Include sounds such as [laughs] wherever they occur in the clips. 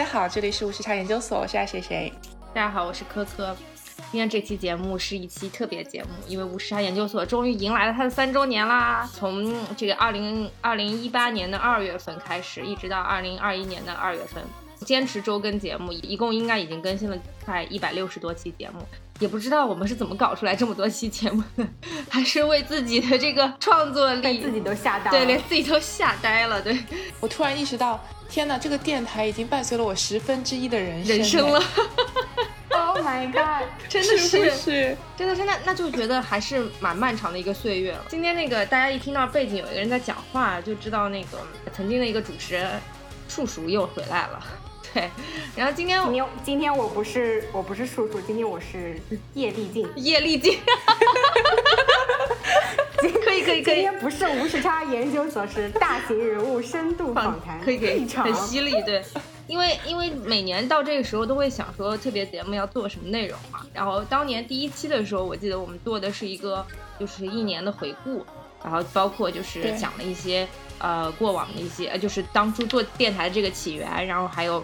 好，这里是无时差研究所，我是爱谁谁。大家好，我是科科。今天这期节目是一期特别节目，因为无时差研究所终于迎来了它的三周年啦！从这个二零二零一八年的二月份开始，一直到二零二一年的二月份，坚持周更节目，一共应该已经更新了快一百六十多期节目。也不知道我们是怎么搞出来这么多期节目的，[laughs] 还是为自己的这个创作力自己都吓呆了，对，连自己都吓呆了。对我突然意识到，天哪，这个电台已经伴随了我十分之一的人人生了。[laughs] Oh my god，[laughs] 真的是是，真的是那那就觉得还是蛮漫长的一个岁月了。今天那个大家一听到背景有一个人在讲话，就知道那个曾经的一个主持人树叔又回来了。[laughs] 对，然后今天今天今天我不是我不是叔叔，今天我是叶丽静，叶丽静，可以可以可以，今天不是无时差研究所，是大型人物深度访谈，可以可以，很犀利，对，因为因为每年到这个时候都会想说特别节目要做什么内容嘛，然后当年第一期的时候，我记得我们做的是一个就是一年的回顾，然后包括就是讲了一些呃过往的一些，呃就是当初做电台的这个起源，然后还有。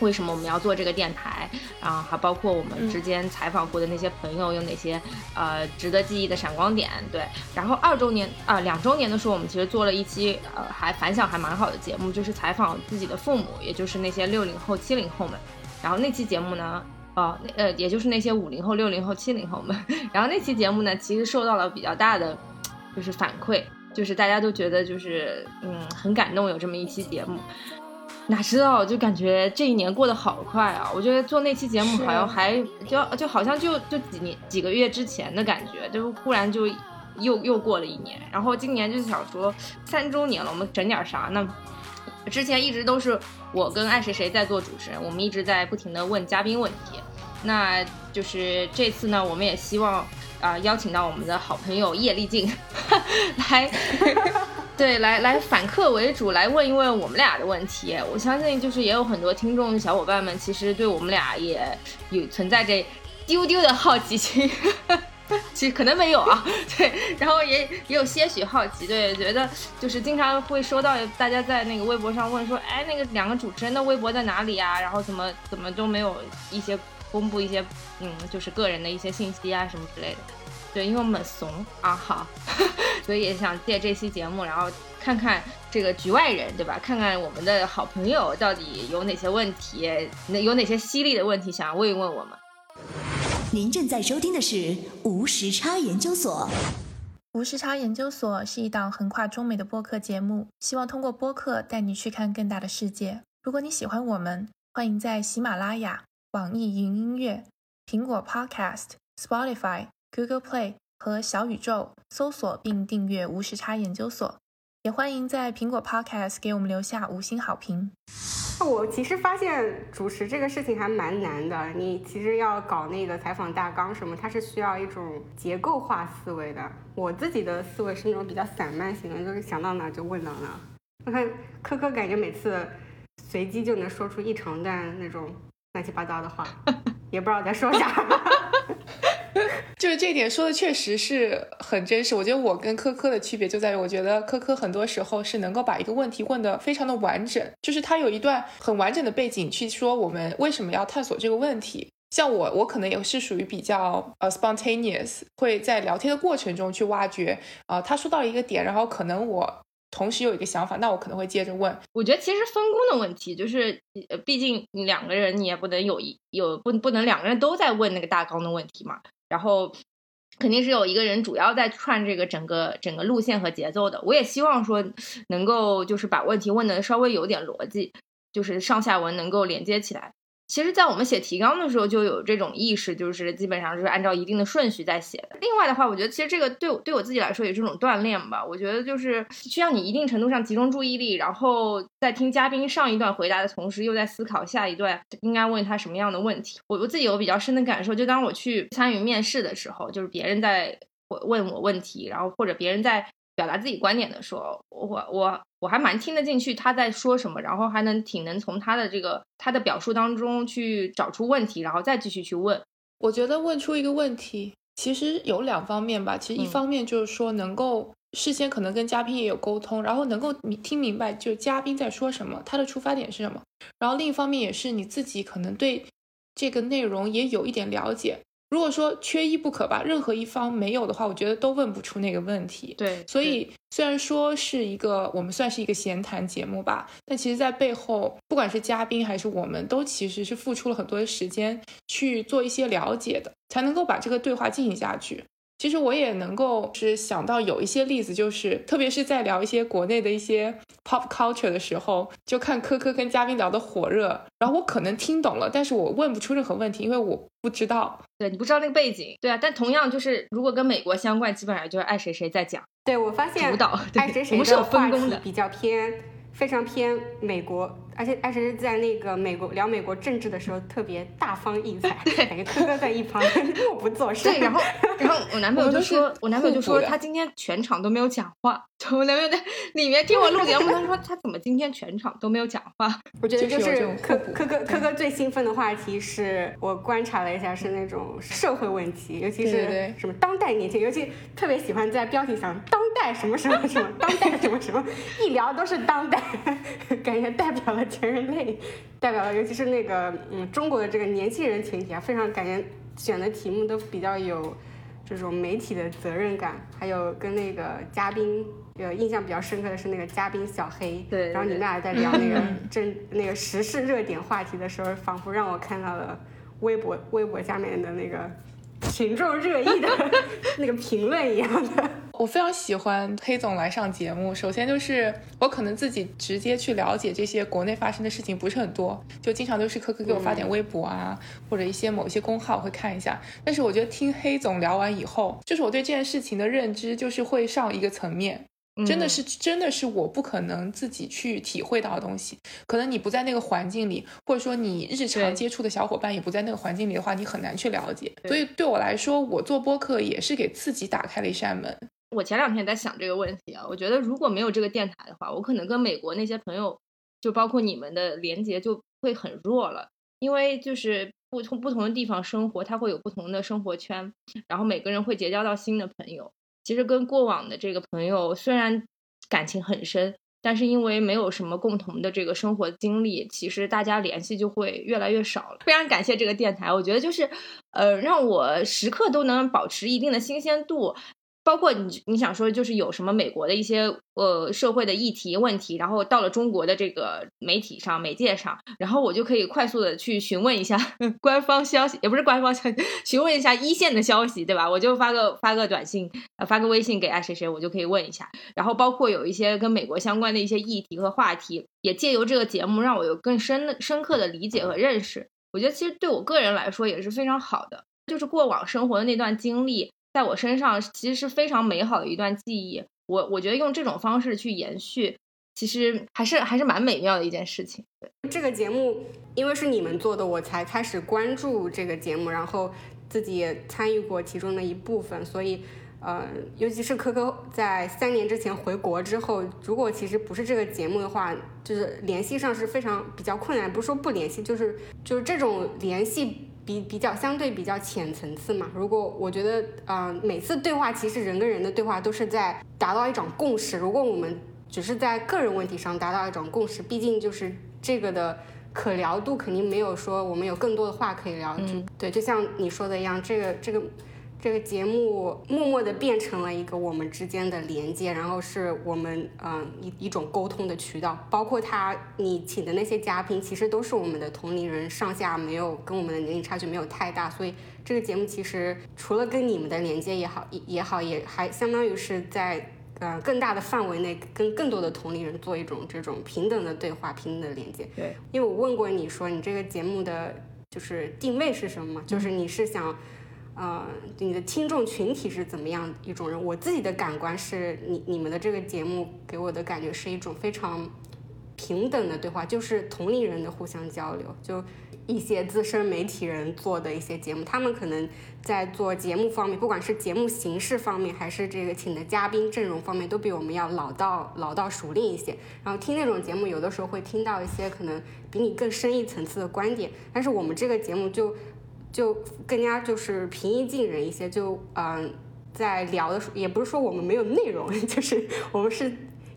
为什么我们要做这个电台？然后还包括我们之间采访过的那些朋友有哪些呃值得记忆的闪光点？对，然后二周年啊两周年的时候，我们其实做了一期呃还反响还蛮好的节目，就是采访自己的父母，也就是那些六零后、七零后们。然后那期节目呢，哦呃也就是那些五零后、六零后、七零后们。[laughs] 然后那期节目呢，其实受到了比较大的就是反馈，就是大家都觉得就是嗯很感动，有这么一期节目。哪知道，就感觉这一年过得好快啊！我觉得做那期节目好像还就就好像就就几年几个月之前的感觉，就忽然就又又过了一年。然后今年就想说三周年了，我们整点啥呢？之前一直都是我跟爱谁谁在做主持人，我们一直在不停的问嘉宾问题。那就是这次呢，我们也希望啊邀请到我们的好朋友叶丽静 [laughs] 来。[laughs] 对，来来反客为主，来问一问我们俩的问题。我相信，就是也有很多听众小伙伴们，其实对我们俩也有存在着丢丢的好奇心。[laughs] 其实可能没有啊，[laughs] 对，然后也也有些许好奇，对，觉得就是经常会收到大家在那个微博上问说，哎，那个两个主持人的微博在哪里啊？然后怎么怎么都没有一些公布一些，嗯，就是个人的一些信息啊什么之类的。对，因为我们怂啊，好，[laughs] 所以也想借这期节目，然后看看这个局外人，对吧？看看我们的好朋友到底有哪些问题，那有哪些犀利的问题想要问一问我们。您正在收听的是无时差研究所。无时差研究所是一档横跨中美的播客节目，希望通过播客带你去看更大的世界。如果你喜欢我们，欢迎在喜马拉雅、网易云音乐、苹果 Podcast、Spotify。Google Play 和小宇宙搜索并订阅无时差研究所，也欢迎在苹果 Podcast 给我们留下五星好评。我其实发现主持这个事情还蛮难的，你其实要搞那个采访大纲什么，它是需要一种结构化思维的。我自己的思维是那种比较散漫型的，就是想到哪就问到哪。我看科科感觉每次随机就能说出一长段那种乱七八糟的话，[laughs] 也不知道在说啥。[laughs] 就是这点说的确实是很真实。我觉得我跟科科的区别就在于，我觉得科科很多时候是能够把一个问题问得非常的完整，就是他有一段很完整的背景去说我们为什么要探索这个问题。像我，我可能也是属于比较呃 spontaneous，会在聊天的过程中去挖掘啊，他说到一个点，然后可能我同时有一个想法，那我可能会接着问。我觉得其实分工的问题，就是呃，毕竟两个人你也不能有一有不不能两个人都在问那个大纲的问题嘛。然后肯定是有一个人主要在串这个整个整个路线和节奏的。我也希望说能够就是把问题问的稍微有点逻辑，就是上下文能够连接起来。其实，在我们写提纲的时候就有这种意识，就是基本上是按照一定的顺序在写的。另外的话，我觉得其实这个对我对我自己来说也是一种锻炼吧。我觉得就是需要你一定程度上集中注意力，然后在听嘉宾上一段回答的同时，又在思考下一段应该问他什么样的问题。我我自己有比较深的感受，就当我去参与面试的时候，就是别人在问我问题，然后或者别人在。表达自己观点的时候，我我我还蛮听得进去他在说什么，然后还能挺能从他的这个他的表述当中去找出问题，然后再继续去问。我觉得问出一个问题，其实有两方面吧。其实一方面就是说能够事先可能跟嘉宾也有沟通，然后能够听明白就嘉宾在说什么，他的出发点是什么。然后另一方面也是你自己可能对这个内容也有一点了解。如果说缺一不可吧，任何一方没有的话，我觉得都问不出那个问题。对，所以虽然说是一个我们算是一个闲谈节目吧，但其实，在背后，不管是嘉宾还是我们，都其实是付出了很多的时间去做一些了解的，才能够把这个对话进行下去。其实我也能够是想到有一些例子，就是特别是在聊一些国内的一些 pop culture 的时候，就看科科跟嘉宾聊的火热，然后我可能听懂了，但是我问不出任何问题，因为我不知道。对你不知道那个背景，对啊。但同样就是，如果跟美国相关，基本上就是爱谁谁在讲。对我发现主导爱谁谁的话题比较偏，非常偏美国。而且而且是在那个美国聊美国政治的时候特别大放异彩，感觉科科在一旁 [laughs] 默不作声。对，然后然后我男朋友就说，我男朋友就说他今天全场都没有讲话。我男朋友在里面听我录节目，他说他怎么今天全场都没有讲话？我觉得就是科科科科科最兴奋的话题是我观察了一下是那种社会问题，尤其是什么当代年轻，尤其特别喜欢在标题上当代什么什么什么当代什么什么，一聊都是当代，[laughs] 感觉代表了。全人类代表了，尤其是那个嗯中国的这个年轻人群体啊，非常感觉选的题目都比较有这种媒体的责任感，还有跟那个嘉宾有印象比较深刻的是那个嘉宾小黑，对，然后你们俩在聊那个政那个时事热点话题的时候，仿佛让我看到了微博微博下面的那个 [laughs] 群众热议的那个评论一样的。我非常喜欢黑总来上节目。首先就是我可能自己直接去了解这些国内发生的事情不是很多，就经常都是科科给我发点微博啊，或者一些某一些公号会看一下。但是我觉得听黑总聊完以后，就是我对这件事情的认知就是会上一个层面，真的是真的是我不可能自己去体会到的东西。可能你不在那个环境里，或者说你日常接触的小伙伴也不在那个环境里的话，你很难去了解。所以对我来说，我做播客也是给自己打开了一扇门。我前两天在想这个问题啊，我觉得如果没有这个电台的话，我可能跟美国那些朋友，就包括你们的连接就会很弱了，因为就是不同不同的地方生活，他会有不同的生活圈，然后每个人会结交到新的朋友。其实跟过往的这个朋友虽然感情很深，但是因为没有什么共同的这个生活经历，其实大家联系就会越来越少了。非常感谢这个电台，我觉得就是呃让我时刻都能保持一定的新鲜度。包括你，你想说就是有什么美国的一些呃社会的议题问题，然后到了中国的这个媒体上、媒介上，然后我就可以快速的去询问一下 [laughs] 官方消息，也不是官方消息，[laughs] 询问一下一线的消息，对吧？我就发个发个短信，呃，发个微信给爱谁谁，我就可以问一下。然后包括有一些跟美国相关的一些议题和话题，也借由这个节目让我有更深的、深刻的理解和认识。我觉得其实对我个人来说也是非常好的，就是过往生活的那段经历。在我身上其实是非常美好的一段记忆，我我觉得用这种方式去延续，其实还是还是蛮美妙的一件事情。这个节目因为是你们做的，我才开始关注这个节目，然后自己也参与过其中的一部分，所以呃，尤其是科科在三年之前回国之后，如果其实不是这个节目的话，就是联系上是非常比较困难，不是说不联系，就是就是这种联系。比比较相对比较浅层次嘛，如果我觉得，嗯，每次对话其实人跟人的对话都是在达到一种共识。如果我们只是在个人问题上达到一种共识，毕竟就是这个的可聊度肯定没有说我们有更多的话可以聊。嗯，对，就像你说的一样，这个这个。这个节目默默的变成了一个我们之间的连接，然后是我们嗯一一种沟通的渠道。包括他你请的那些嘉宾，其实都是我们的同龄人，上下没有跟我们的年龄差距没有太大。所以这个节目其实除了跟你们的连接也好也也好，也还相当于是在呃更大的范围内跟更多的同龄人做一种这种平等的对话、平等的连接。对，因为我问过你说你这个节目的就是定位是什么？就是你是想。呃，你的听众群体是怎么样一种人？我自己的感官是你你们的这个节目给我的感觉是一种非常平等的对话，就是同龄人的互相交流。就一些资深媒体人做的一些节目，他们可能在做节目方面，不管是节目形式方面，还是这个请的嘉宾阵容方面，都比我们要老道老道熟练一些。然后听那种节目，有的时候会听到一些可能比你更深一层次的观点，但是我们这个节目就。就更加就是平易近人一些，就嗯，在聊的时候，也不是说我们没有内容，[laughs] 就是我们是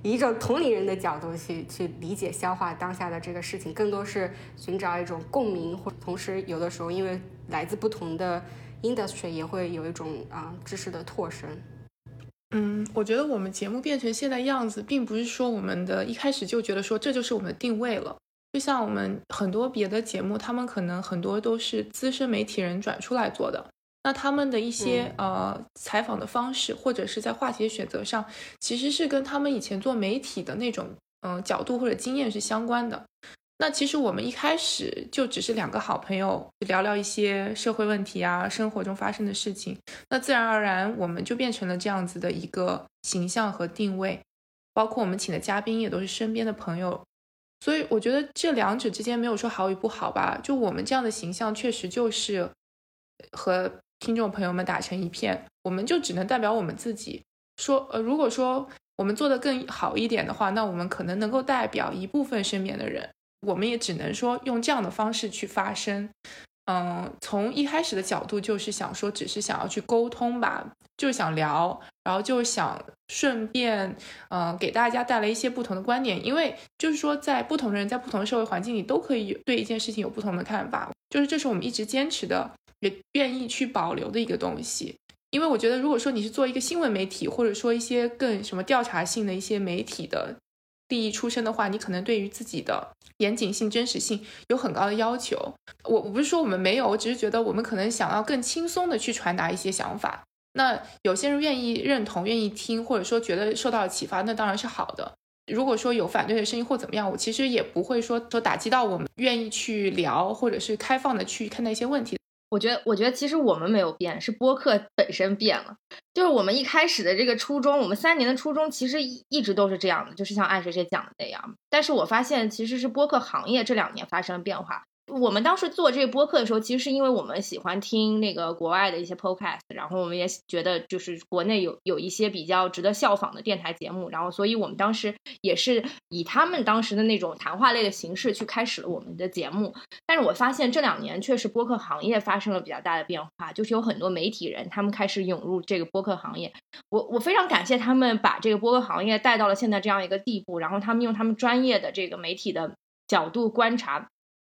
以一种同龄人的角度去去理解、消化当下的这个事情，更多是寻找一种共鸣，或同时有的时候因为来自不同的 industry，也会有一种啊知识的拓深。嗯，我觉得我们节目变成现在样子，并不是说我们的一开始就觉得说这就是我们的定位了。就像我们很多别的节目，他们可能很多都是资深媒体人转出来做的，那他们的一些呃采访的方式，或者是在话题选择上，其实是跟他们以前做媒体的那种嗯角度或者经验是相关的。那其实我们一开始就只是两个好朋友聊聊一些社会问题啊，生活中发生的事情，那自然而然我们就变成了这样子的一个形象和定位，包括我们请的嘉宾也都是身边的朋友。所以我觉得这两者之间没有说好与不好吧，就我们这样的形象确实就是和听众朋友们打成一片，我们就只能代表我们自己说。呃，如果说我们做的更好一点的话，那我们可能能够代表一部分身边的人，我们也只能说用这样的方式去发声。嗯，从一开始的角度就是想说，只是想要去沟通吧，就是想聊，然后就想顺便，嗯，给大家带来一些不同的观点，因为就是说，在不同的人在不同的社会环境里，都可以对一件事情有不同的看法，就是这是我们一直坚持的，也愿意去保留的一个东西。因为我觉得，如果说你是做一个新闻媒体，或者说一些更什么调查性的一些媒体的。利益出身的话，你可能对于自己的严谨性、真实性有很高的要求。我我不是说我们没有，我只是觉得我们可能想要更轻松的去传达一些想法。那有些人愿意认同、愿意听，或者说觉得受到了启发，那当然是好的。如果说有反对的声音或怎么样，我其实也不会说说打击到我们愿意去聊，或者是开放的去看待一些问题。我觉得，我觉得其实我们没有变，是播客本身变了。就是我们一开始的这个初衷，我们三年的初衷其实一一直都是这样的，就是像爱谁谁讲的那样。但是我发现，其实是播客行业这两年发生了变化。我们当时做这个播客的时候，其实是因为我们喜欢听那个国外的一些 podcast，然后我们也觉得就是国内有有一些比较值得效仿的电台节目，然后所以我们当时也是以他们当时的那种谈话类的形式去开始了我们的节目。但是我发现这两年确实播客行业发生了比较大的变化，就是有很多媒体人他们开始涌入这个播客行业。我我非常感谢他们把这个播客行业带到了现在这样一个地步，然后他们用他们专业的这个媒体的角度观察。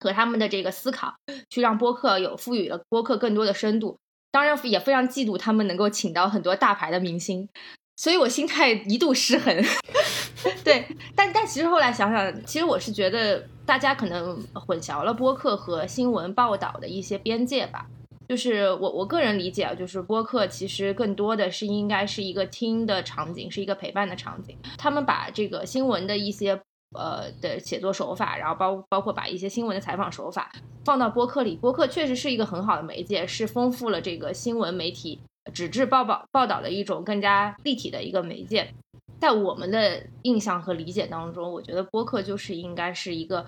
和他们的这个思考，去让播客有赋予了播客更多的深度。当然也非常嫉妒他们能够请到很多大牌的明星，所以我心态一度失衡。[laughs] 对，但但其实后来想想，其实我是觉得大家可能混淆了播客和新闻报道的一些边界吧。就是我我个人理解啊，就是播客其实更多的是应该是一个听的场景，是一个陪伴的场景。他们把这个新闻的一些。呃的写作手法，然后包包括把一些新闻的采访手法放到播客里，播客确实是一个很好的媒介，是丰富了这个新闻媒体纸质报报报道的一种更加立体的一个媒介。在我们的印象和理解当中，我觉得播客就是应该是一个。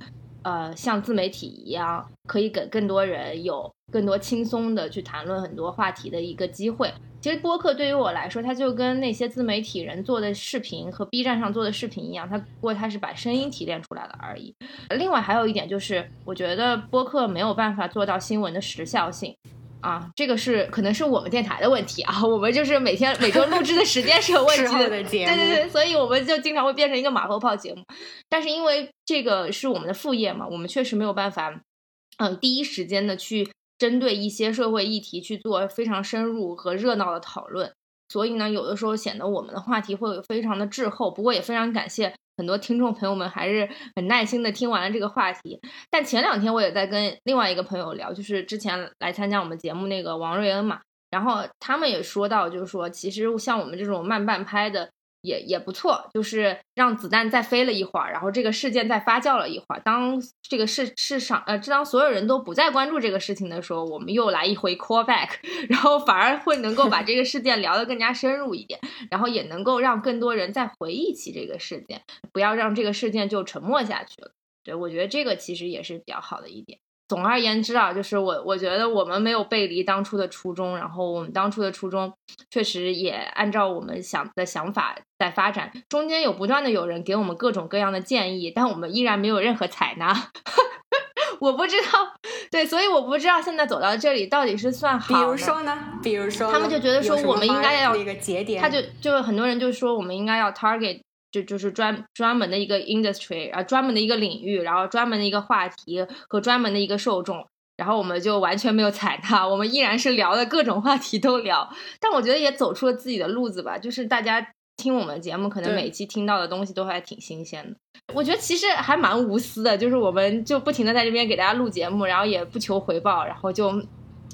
呃，像自媒体一样，可以给更多人有更多轻松的去谈论很多话题的一个机会。其实播客对于我来说，它就跟那些自媒体人做的视频和 B 站上做的视频一样，它不过它是把声音提炼出来了而已。另外还有一点就是，我觉得播客没有办法做到新闻的时效性。啊，这个是可能是我们电台的问题啊，[laughs] 我们就是每天每周录制的时间是有问题的，对对对，所以我们就经常会变成一个马后炮节目。但是因为这个是我们的副业嘛，我们确实没有办法，嗯，第一时间的去针对一些社会议题去做非常深入和热闹的讨论，所以呢，有的时候显得我们的话题会非常的滞后。不过也非常感谢。很多听众朋友们还是很耐心的听完了这个话题，但前两天我也在跟另外一个朋友聊，就是之前来参加我们节目那个王瑞恩嘛，然后他们也说到，就是说其实像我们这种慢半拍的。也也不错，就是让子弹再飞了一会儿，然后这个事件再发酵了一会儿。当这个市市场呃，当所有人都不再关注这个事情的时候，我们又来一回 call back，[laughs] 然后反而会能够把这个事件聊得更加深入一点，然后也能够让更多人再回忆起这个事件，不要让这个事件就沉默下去了。对我觉得这个其实也是比较好的一点。总而言之啊，就是我我觉得我们没有背离当初的初衷，然后我们当初的初衷确实也按照我们想的想法在发展。中间有不断的有人给我们各种各样的建议，但我们依然没有任何采纳。[laughs] 我不知道，对，所以我不知道现在走到这里到底是算好。比如说呢？比如说，他们就觉得说我们应该要一个节点，他就就很多人就说我们应该要 target。就就是专专门的一个 industry，然后专门的一个领域，然后专门的一个话题和专门的一个受众，然后我们就完全没有踩踏，我们依然是聊的各种话题都聊，但我觉得也走出了自己的路子吧，就是大家听我们节目，可能每期听到的东西都还挺新鲜的。我觉得其实还蛮无私的，就是我们就不停的在这边给大家录节目，然后也不求回报，然后就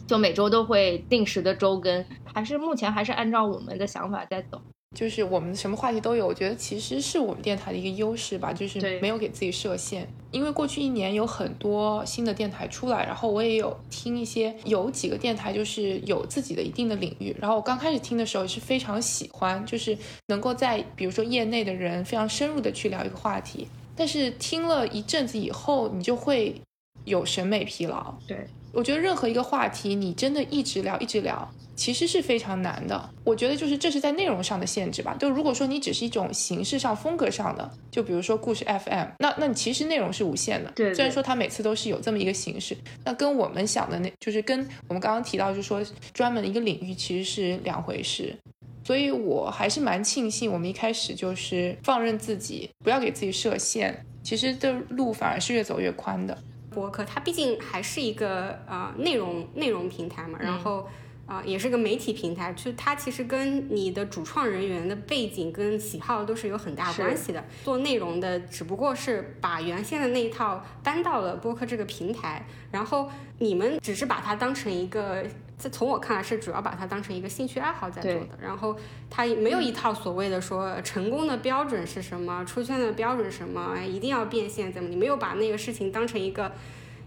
就每周都会定时的周更，还是目前还是按照我们的想法在走。就是我们什么话题都有，我觉得其实是我们电台的一个优势吧，就是没有给自己设限。因为过去一年有很多新的电台出来，然后我也有听一些，有几个电台就是有自己的一定的领域。然后我刚开始听的时候也是非常喜欢，就是能够在比如说业内的人非常深入的去聊一个话题。但是听了一阵子以后，你就会有审美疲劳。对我觉得任何一个话题，你真的一直聊一直聊。其实是非常难的，我觉得就是这是在内容上的限制吧。就如果说你只是一种形式上、风格上的，就比如说故事 FM，那那你其实内容是无限的。对，虽然说它每次都是有这么一个形式，那跟我们想的那，就是跟我们刚刚提到，就是说专门的一个领域其实是两回事。所以我还是蛮庆幸，我们一开始就是放任自己，不要给自己设限，其实的路反而是越走越宽的。博客它毕竟还是一个呃内容内容平台嘛，然后。啊，也是个媒体平台，就它其实跟你的主创人员的背景跟喜好都是有很大关系的。做内容的只不过是把原先的那一套搬到了播客这个平台，然后你们只是把它当成一个，这从我看来是主要把它当成一个兴趣爱好在做的。然后它没有一套所谓的说成功的标准是什么，出圈的标准什么，一定要变现怎么？你没有把那个事情当成一个。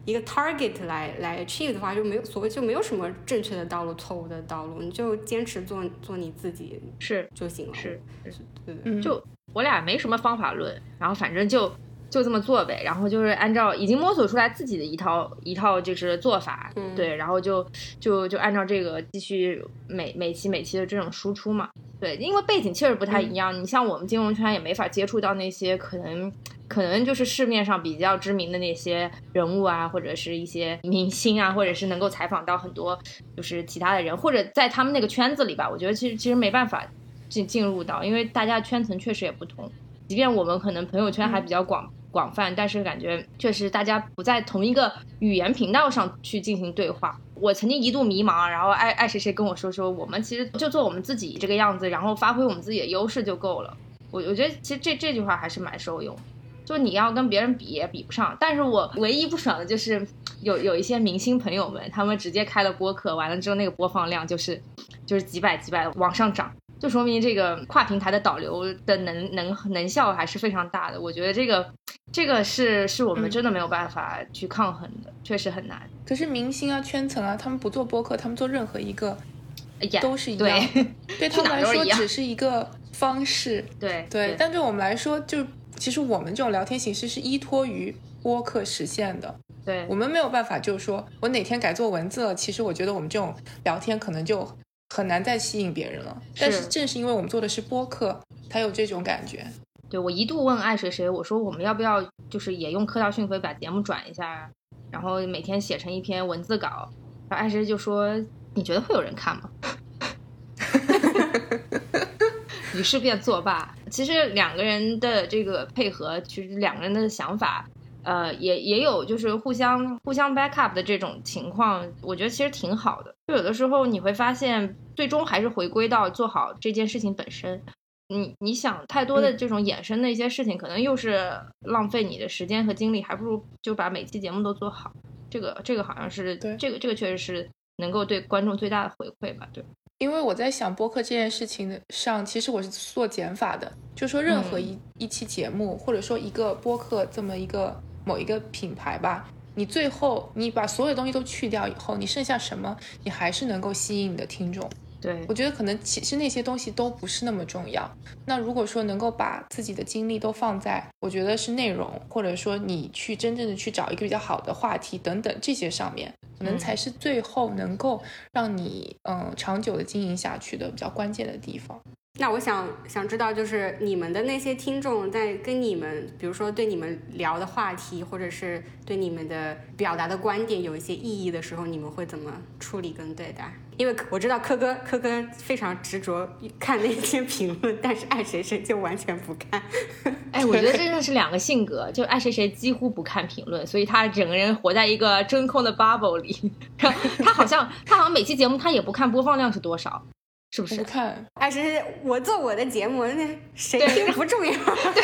一个 target 来来 achieve 的话，就没有所谓就没有什么正确的道路，错误的道路，你就坚持做做你自己是就行了。是是，对就我俩没什么方法论，然后反正就就这么做呗，然后就是按照已经摸索出来自己的一套一套就是做法，对，然后就就就按照这个继续每每期每期的这种输出嘛。对，因为背景确实不太一样，你像我们金融圈也没法接触到那些可能。可能就是市面上比较知名的那些人物啊，或者是一些明星啊，或者是能够采访到很多就是其他的人，或者在他们那个圈子里吧。我觉得其实其实没办法进进入到，因为大家圈层确实也不同。即便我们可能朋友圈还比较广广泛，但是感觉确实大家不在同一个语言频道上去进行对话。我曾经一度迷茫，然后爱爱谁谁跟我说说，我们其实就做我们自己这个样子，然后发挥我们自己的优势就够了。我我觉得其实这这句话还是蛮受用。就你要跟别人比也比不上，但是我唯一不爽的就是有有一些明星朋友们，他们直接开了播客，完了之后那个播放量就是就是几百几百往上涨，就说明这个跨平台的导流的能能能效还是非常大的。我觉得这个这个是是我们真的没有办法去抗衡的，确实很难。可是明星啊、圈层啊，他们不做播客，他们做任何一个都是一样，[laughs] 对他们来说只是一个方式。对对，但对我们来说就。其实我们这种聊天形式是依托于播客实现的，对我们没有办法，就是说我哪天改做文字了，其实我觉得我们这种聊天可能就很难再吸引别人了。但是正是因为我们做的是播客，才有这种感觉。对我一度问爱谁谁，我说我们要不要就是也用科大讯飞把节目转一下，然后每天写成一篇文字稿，然后爱谁就说你觉得会有人看吗？[laughs] 于是便作罢。其实两个人的这个配合，其实两个人的想法，呃，也也有就是互相互相 back up 的这种情况，我觉得其实挺好的。就有的时候你会发现，最终还是回归到做好这件事情本身。你你想太多的这种衍生的一些事情，可能又是浪费你的时间和精力，还不如就把每期节目都做好。这个这个好像是对这个这个确实是能够对观众最大的回馈吧？对。因为我在想播客这件事情上，其实我是做减法的，就说任何一一期节目，或者说一个播客这么一个某一个品牌吧，你最后你把所有东西都去掉以后，你剩下什么，你还是能够吸引你的听众。对我觉得可能其实那些东西都不是那么重要。那如果说能够把自己的精力都放在，我觉得是内容，或者说你去真正的去找一个比较好的话题等等这些上面，可能才是最后能够让你嗯长久的经营下去的比较关键的地方。那我想想知道，就是你们的那些听众在跟你们，比如说对你们聊的话题，或者是对你们的表达的观点有一些异议的时候，你们会怎么处理跟对待？因为我知道科哥科哥非常执着看那些评论，但是爱谁谁就完全不看。哎，我觉得真的是两个性格，就爱谁谁几乎不看评论，所以他整个人活在一个真空的 bubble 里。[laughs] 他好像他好像每期节目他也不看播放量是多少。是不是？不看，哎，是我做我的节目，那谁听不重要，[laughs] 对，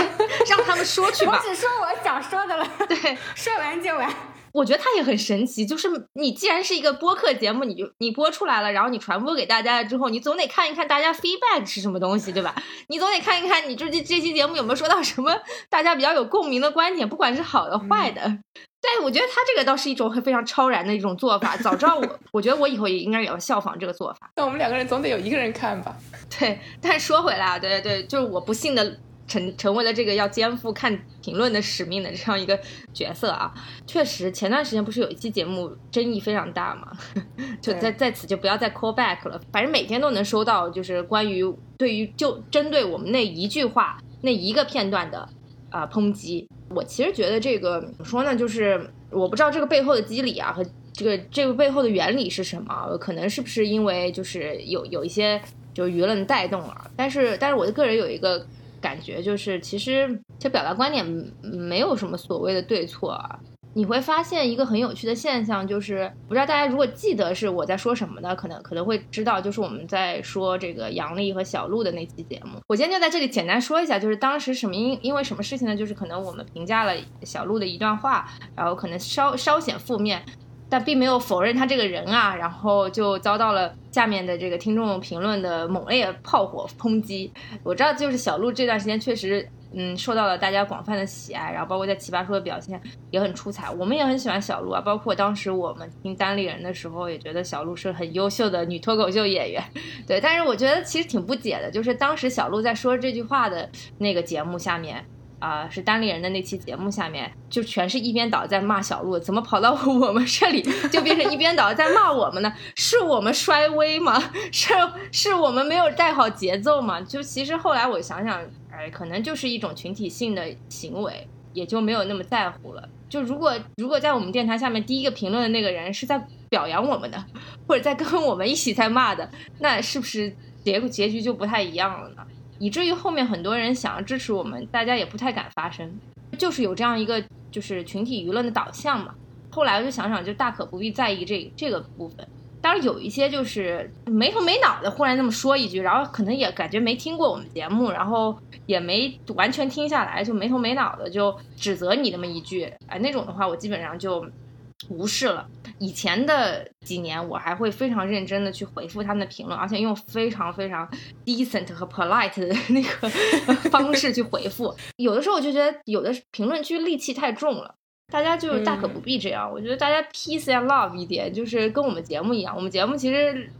让他们说去吧。我只说我想说的了，对，[laughs] 说完就完。我觉得它也很神奇，就是你既然是一个播客节目，你就你播出来了，然后你传播给大家了之后，你总得看一看大家 feedback 是什么东西，对吧？你总得看一看你这这这期节目有没有说到什么大家比较有共鸣的观点，不管是好的坏的。[laughs] 但，我觉得他这个倒是一种非常超然的一种做法。早知道我，我觉得我以后也应该也要效仿这个做法。那我们两个人总得有一个人看吧？[laughs] 对，但是说回来啊，对对对，就是我不幸的。成成为了这个要肩负看评论的使命的这样一个角色啊，确实前段时间不是有一期节目争议非常大嘛，[laughs] 就在在此就不要再 call back 了，反正每天都能收到就是关于对于就针对我们那一句话那一个片段的啊抨击。我其实觉得这个怎么说呢，就是我不知道这个背后的机理啊和这个这个背后的原理是什么，可能是不是因为就是有有一些就舆论带动了，但是但是我的个人有一个。感觉就是，其实这表达观点没有什么所谓的对错啊。你会发现一个很有趣的现象，就是不知道大家如果记得是我在说什么的，可能可能会知道，就是我们在说这个杨丽和小鹿的那期节目。我今天就在这里简单说一下，就是当时什么因因为什么事情呢？就是可能我们评价了小鹿的一段话，然后可能稍稍显负面。但并没有否认他这个人啊，然后就遭到了下面的这个听众评论的猛烈炮火抨击。我知道，就是小鹿这段时间确实，嗯，受到了大家广泛的喜爱，然后包括在奇葩说的表现也很出彩。我们也很喜欢小鹿啊，包括当时我们听单立人的时候，也觉得小鹿是很优秀的女脱口秀演员。对，但是我觉得其实挺不解的，就是当时小鹿在说这句话的那个节目下面。啊，是单立人的那期节目，下面就全是一边倒在骂小鹿，怎么跑到我们这里就变成一边倒在骂我们呢？是我们衰微吗？是是我们没有带好节奏吗？就其实后来我想想，哎，可能就是一种群体性的行为，也就没有那么在乎了。就如果如果在我们电台下面第一个评论的那个人是在表扬我们的，或者在跟我们一起在骂的，那是不是结结局就不太一样了呢？以至于后面很多人想要支持我们，大家也不太敢发声，就是有这样一个就是群体舆论的导向嘛。后来我就想想，就大可不必在意这这个部分。当然有一些就是没头没脑的忽然那么说一句，然后可能也感觉没听过我们节目，然后也没完全听下来，就没头没脑的就指责你那么一句，哎，那种的话我基本上就。无视了以前的几年，我还会非常认真的去回复他们的评论，而且用非常非常 decent 和 polite 的那个 [laughs] 方式去回复。有的时候我就觉得，有的评论区戾气太重了，大家就是大可不必这样。我觉得大家 peace and love 一点，就是跟我们节目一样。我们节目其实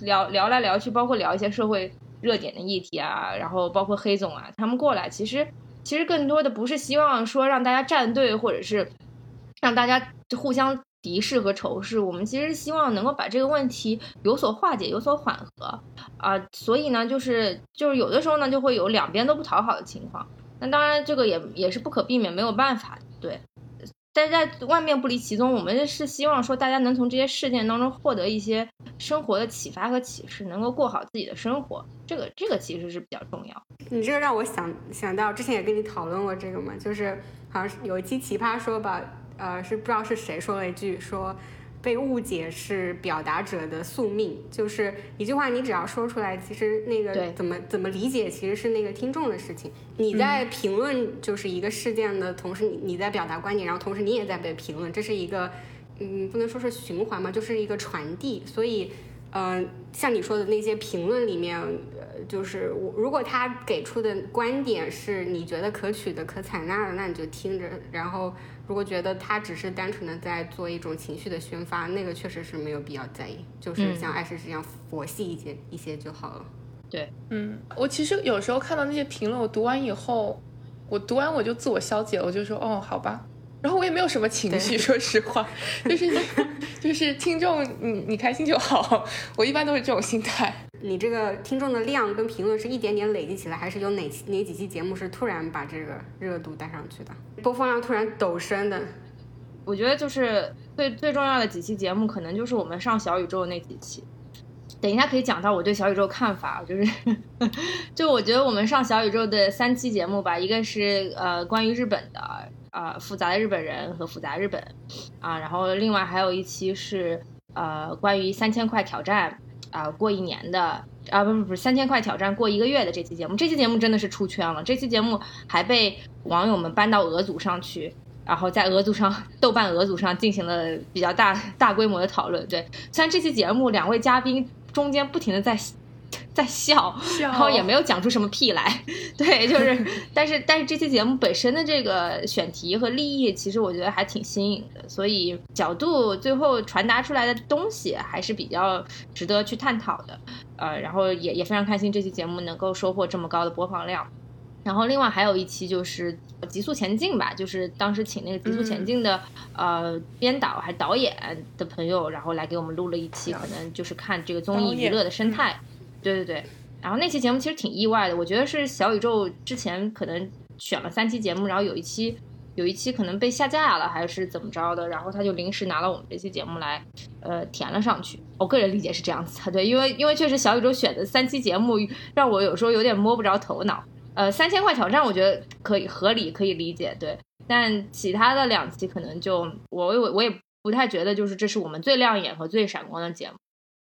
聊聊来聊去，包括聊一些社会热点的议题啊，然后包括黑总啊，他们过来，其实其实更多的不是希望说让大家站队，或者是让大家互相。敌视和仇视，我们其实希望能够把这个问题有所化解、有所缓和啊，所以呢，就是就是有的时候呢，就会有两边都不讨好的情况。那当然，这个也也是不可避免，没有办法，对。但是在万变不离其宗，我们是希望说大家能从这些事件当中获得一些生活的启发和启示，能够过好自己的生活。这个这个其实是比较重要。你这个让我想想到之前也跟你讨论过这个嘛，就是好像是有一期奇葩说吧。呃，是不知道是谁说了一句，说被误解是表达者的宿命，就是一句话，你只要说出来，其实那个怎么怎么理解，其实是那个听众的事情。你在评论就是一个事件的同时，你你在表达观点，然后同时你也在被评论，这是一个，嗯，不能说是循环嘛，就是一个传递。所以，嗯，像你说的那些评论里面，呃，就是我如果他给出的观点是你觉得可取的、可采纳的，那你就听着，然后。如果觉得他只是单纯的在做一种情绪的宣发，那个确实是没有必要在意，就是像爱是这样佛系一些一些就好了。对，嗯，我其实有时候看到那些评论，我读完以后，我读完我就自我消解了，我就说哦，好吧，然后我也没有什么情绪，说实话，[laughs] 就是 [laughs] 就是听众你你开心就好，我一般都是这种心态。你这个听众的量跟评论是一点点累积起来，还是有哪哪几期节目是突然把这个热度带上去的，播放量突然陡升的？我觉得就是最最重要的几期节目，可能就是我们上小宇宙那几期。等一下可以讲到我对小宇宙看法，就是，[laughs] 就我觉得我们上小宇宙的三期节目吧，一个是呃关于日本的，呃复杂的日本人和复杂日本，啊，然后另外还有一期是呃关于三千块挑战啊过一年的啊不不不三千块挑战过一个月的这期节目，这期节目真的是出圈了，这期节目还被网友们搬到俄组上去。然后在俄组上，豆瓣俄组上进行了比较大大规模的讨论。对，虽然这期节目两位嘉宾中间不停的在在笑，然后也没有讲出什么屁来。[laughs] 对，就是，但是但是这期节目本身的这个选题和立意，其实我觉得还挺新颖的，所以角度最后传达出来的东西还是比较值得去探讨的。呃，然后也也非常开心这期节目能够收获这么高的播放量。然后另外还有一期就是《极速前进》吧，就是当时请那个《极速前进》的呃编导还导演的朋友，然后来给我们录了一期，可能就是看这个综艺娱乐的生态。对对对。然后那期节目其实挺意外的，我觉得是小宇宙之前可能选了三期节目，然后有一期有一期可能被下架了，还是怎么着的，然后他就临时拿了我们这期节目来呃填了上去。我个人理解是这样子，对，因为因为确实小宇宙选的三期节目让我有时候有点摸不着头脑。呃，三千块挑战，我觉得可以合理，可以理解，对。但其他的两期可能就我我我也不太觉得，就是这是我们最亮眼和最闪光的节目。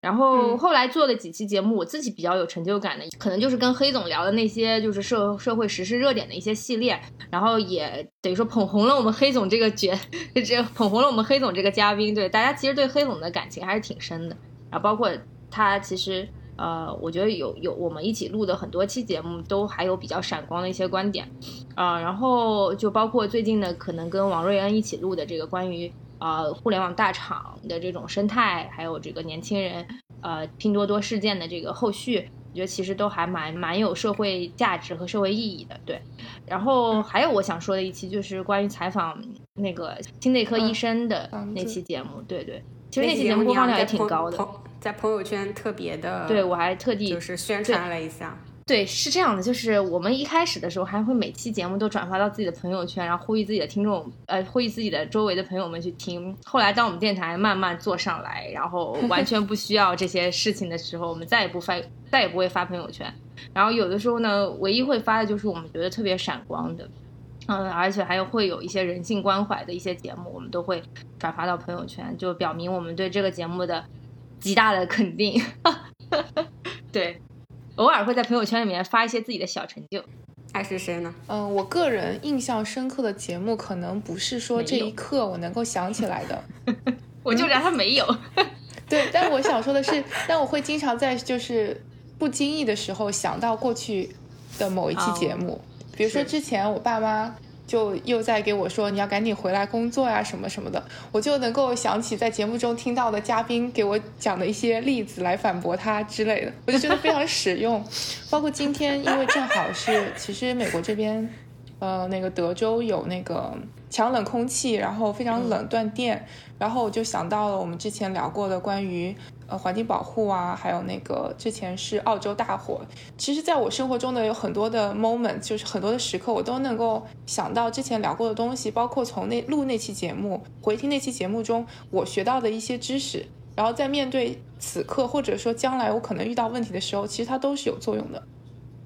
然后后来做的几期节目，我自己比较有成就感的，可能就是跟黑总聊的那些就是社社会时事热点的一些系列，然后也等于说捧红了我们黑总这个角，[laughs] 这捧红了我们黑总这个嘉宾。对，大家其实对黑总的感情还是挺深的。然后包括他其实。呃，我觉得有有我们一起录的很多期节目，都还有比较闪光的一些观点，啊，然后就包括最近的可能跟王瑞恩一起录的这个关于呃互联网大厂的这种生态，还有这个年轻人呃拼多多事件的这个后续，我觉得其实都还蛮蛮有社会价值和社会意义的，对。然后还有我想说的一期就是关于采访那个心内科医生的那期节目，对对，其实那期节目播放量也挺高的。在朋友圈特别的，对我还特地就是宣传了一下。对，是这样的，就是我们一开始的时候还会每期节目都转发到自己的朋友圈，然后呼吁自己的听众，呃，呼吁自己的周围的朋友们去听。后来当我们电台慢慢做上来，然后 [laughs] 完全不需要这些事情的时候，我们再也不发，再也不会发朋友圈。然后有的时候呢，唯一会发的就是我们觉得特别闪光的，嗯，而且还有会有一些人性关怀的一些节目，我们都会转发到朋友圈，就表明我们对这个节目的。极大的肯定，[laughs] 对，偶尔会在朋友圈里面发一些自己的小成就。爱是谁呢？嗯，我个人印象深刻的节目，可能不是说这一刻我能够想起来的，[laughs] 我就聊他没有。[laughs] 对，但我想说的是，但我会经常在就是不经意的时候想到过去的某一期节目，比如说之前我爸妈。就又在给我说你要赶紧回来工作呀什么什么的，我就能够想起在节目中听到的嘉宾给我讲的一些例子来反驳他之类的，我就觉得非常实用。[laughs] 包括今天，因为正好是其实美国这边，呃，那个德州有那个强冷空气，然后非常冷断电，然后我就想到了我们之前聊过的关于。呃，环境保护啊，还有那个之前是澳洲大火。其实，在我生活中的有很多的 moment，就是很多的时刻，我都能够想到之前聊过的东西，包括从那录那期节目、回听那期节目中我学到的一些知识，然后在面对此刻或者说将来我可能遇到问题的时候，其实它都是有作用的。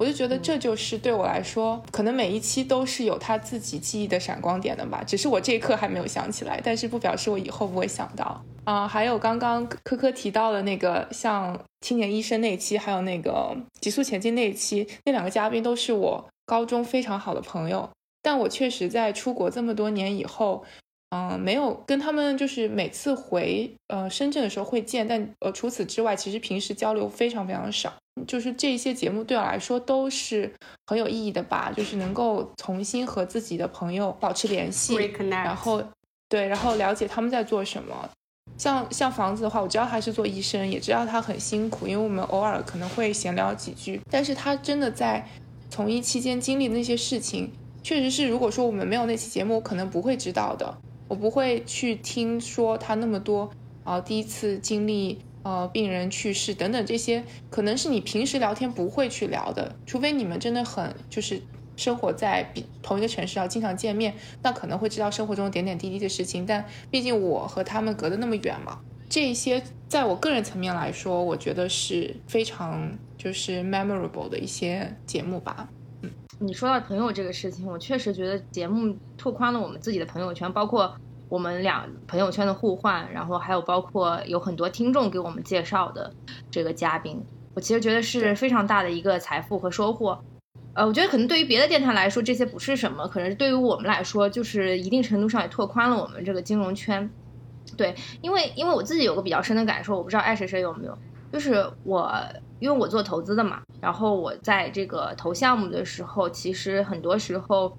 我就觉得这就是对我来说，可能每一期都是有他自己记忆的闪光点的吧。只是我这一刻还没有想起来，但是不表示我以后不会想到啊。还有刚刚科科提到的那个像青年医生那一期，还有那个极速前进那一期，那两个嘉宾都是我高中非常好的朋友。但我确实在出国这么多年以后。嗯，没有跟他们就是每次回呃深圳的时候会见，但呃除此之外，其实平时交流非常非常少。就是这些节目对我来说都是很有意义的吧，就是能够重新和自己的朋友保持联系，然后对，然后了解他们在做什么。像像房子的话，我知道他是做医生，也知道他很辛苦，因为我们偶尔可能会闲聊几句。但是他真的在从医期间经历的那些事情，确实是如果说我们没有那期节目，我可能不会知道的。我不会去听说他那么多啊，第一次经历呃病人去世等等这些，可能是你平时聊天不会去聊的，除非你们真的很就是生活在比同一个城市，要经常见面，那可能会知道生活中点点滴滴的事情。但毕竟我和他们隔得那么远嘛，这些在我个人层面来说，我觉得是非常就是 memorable 的一些节目吧。嗯你说到朋友这个事情，我确实觉得节目拓宽了我们自己的朋友圈，包括我们俩朋友圈的互换，然后还有包括有很多听众给我们介绍的这个嘉宾，我其实觉得是非常大的一个财富和收获。呃，我觉得可能对于别的电台来说这些不是什么，可能是对于我们来说，就是一定程度上也拓宽了我们这个金融圈。对，因为因为我自己有个比较深的感受，我不知道爱谁谁有没有。就是我，因为我做投资的嘛，然后我在这个投项目的时候，其实很多时候，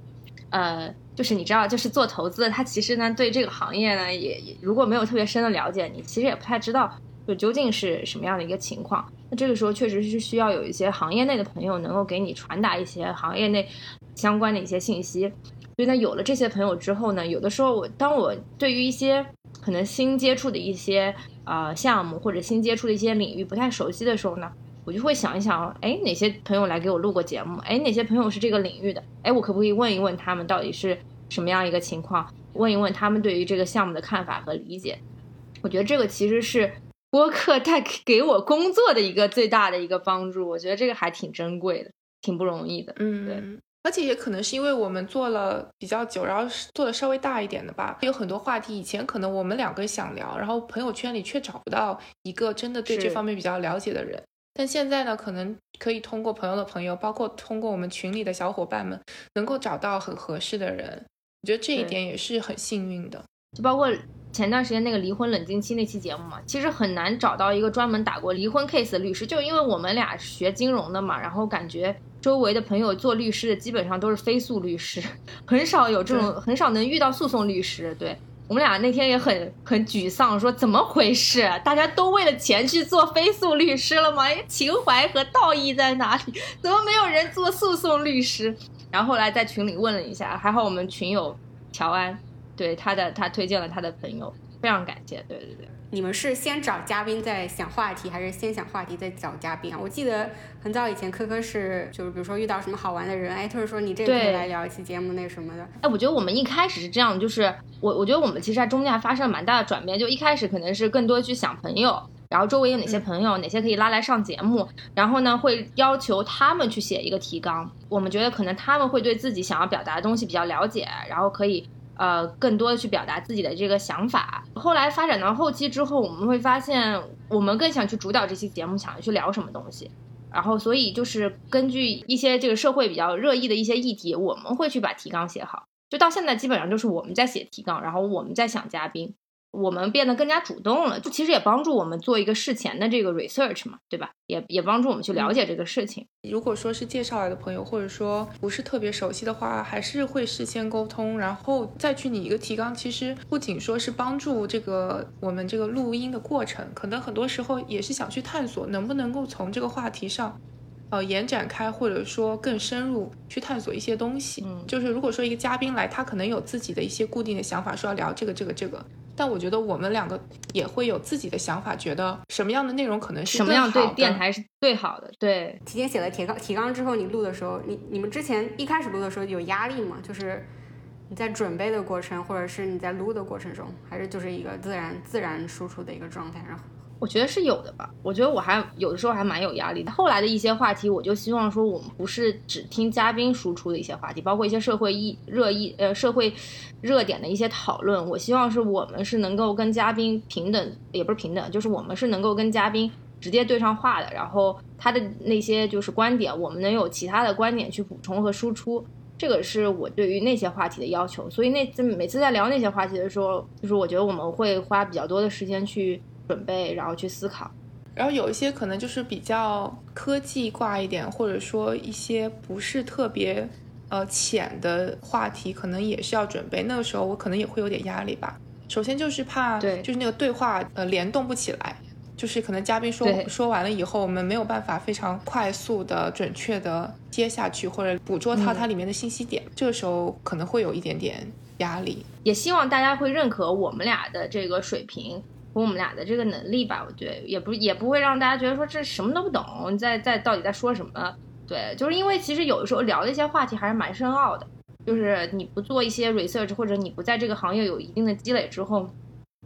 呃，就是你知道，就是做投资的，他其实呢对这个行业呢也也如果没有特别深的了解，你其实也不太知道就究竟是什么样的一个情况。那这个时候确实是需要有一些行业内的朋友能够给你传达一些行业内相关的一些信息。所以呢，有了这些朋友之后呢，有的时候我当我对于一些可能新接触的一些。呃，项目或者新接触的一些领域不太熟悉的时候呢，我就会想一想，哎，哪些朋友来给我录过节目？哎，哪些朋友是这个领域的？哎，我可不可以问一问他们到底是什么样一个情况？问一问他们对于这个项目的看法和理解？我觉得这个其实是播客带给我工作的一个最大的一个帮助。我觉得这个还挺珍贵的，挺不容易的。嗯，对。而且也可能是因为我们做了比较久，然后做的稍微大一点的吧，有很多话题以前可能我们两个想聊，然后朋友圈里却找不到一个真的对这方面比较了解的人。但现在呢，可能可以通过朋友的朋友，包括通过我们群里的小伙伴们，能够找到很合适的人。我觉得这一点也是很幸运的。就包括前段时间那个离婚冷静期那期节目嘛，其实很难找到一个专门打过离婚 case 的律师，就因为我们俩学金融的嘛，然后感觉。周围的朋友做律师的基本上都是非诉律师，[laughs] 很少有这种，很少能遇到诉讼律师。对我们俩那天也很很沮丧，说怎么回事？大家都为了钱去做非诉律师了吗？情怀和道义在哪里？[laughs] 怎么没有人做诉讼律师？然后后来在群里问了一下，还好我们群友乔安，对他的他推荐了他的朋友，非常感谢。对对对。你们是先找嘉宾再想话题，还是先想话题再找嘉宾啊？我记得很早以前科科是，就是比如说遇到什么好玩的人，哎，就是说你这个可以来聊一期节目那什么的。哎，我觉得我们一开始是这样，就是我我觉得我们其实在中间还发生了蛮大的转变，就一开始可能是更多去想朋友，然后周围有哪些朋友，哪些可以拉来上节目，然后呢会要求他们去写一个提纲，我们觉得可能他们会对自己想要表达的东西比较了解，然后可以。呃，更多的去表达自己的这个想法。后来发展到后期之后，我们会发现，我们更想去主导这期节目，想要去聊什么东西。然后，所以就是根据一些这个社会比较热议的一些议题，我们会去把提纲写好。就到现在，基本上就是我们在写提纲，然后我们在想嘉宾。我们变得更加主动了，就其实也帮助我们做一个事前的这个 research 嘛，对吧？也也帮助我们去了解这个事情。如果说是介绍来的朋友，或者说不是特别熟悉的话，还是会事先沟通，然后再去拟一个提纲。其实不仅说是帮助这个我们这个录音的过程，可能很多时候也是想去探索能不能够从这个话题上，呃，延展开，或者说更深入去探索一些东西。嗯，就是如果说一个嘉宾来，他可能有自己的一些固定的想法，说要聊这个这个这个。但我觉得我们两个也会有自己的想法，觉得什么样的内容可能是什么样对电台是最好的。对，提前写了提纲，提纲之后你录的时候，你你们之前一开始录的时候有压力吗？就是你在准备的过程，或者是你在录的过程中，还是就是一个自然自然输出的一个状态，然后。我觉得是有的吧，我觉得我还有的时候还蛮有压力的。后来的一些话题，我就希望说，我们不是只听嘉宾输出的一些话题，包括一些社会议热议呃社会热点的一些讨论。我希望是我们是能够跟嘉宾平等，也不是平等，就是我们是能够跟嘉宾直接对上话的。然后他的那些就是观点，我们能有其他的观点去补充和输出。这个是我对于那些话题的要求。所以那次每次在聊那些话题的时候，就是我觉得我们会花比较多的时间去。准备，然后去思考，然后有一些可能就是比较科技挂一点，或者说一些不是特别呃浅的话题，可能也是要准备。那个时候我可能也会有点压力吧。首先就是怕，对，就是那个对话呃联动不起来，就是可能嘉宾说说完了以后，我们没有办法非常快速的、准确的接下去，或者捕捉到它里面的信息点。这个时候可能会有一点点压力。也希望大家会认可我们俩的这个水平。我们俩的这个能力吧，我觉得也不也不会让大家觉得说这什么都不懂，你在在到底在说什么？对，就是因为其实有的时候聊的一些话题还是蛮深奥的，就是你不做一些 research 或者你不在这个行业有一定的积累之后，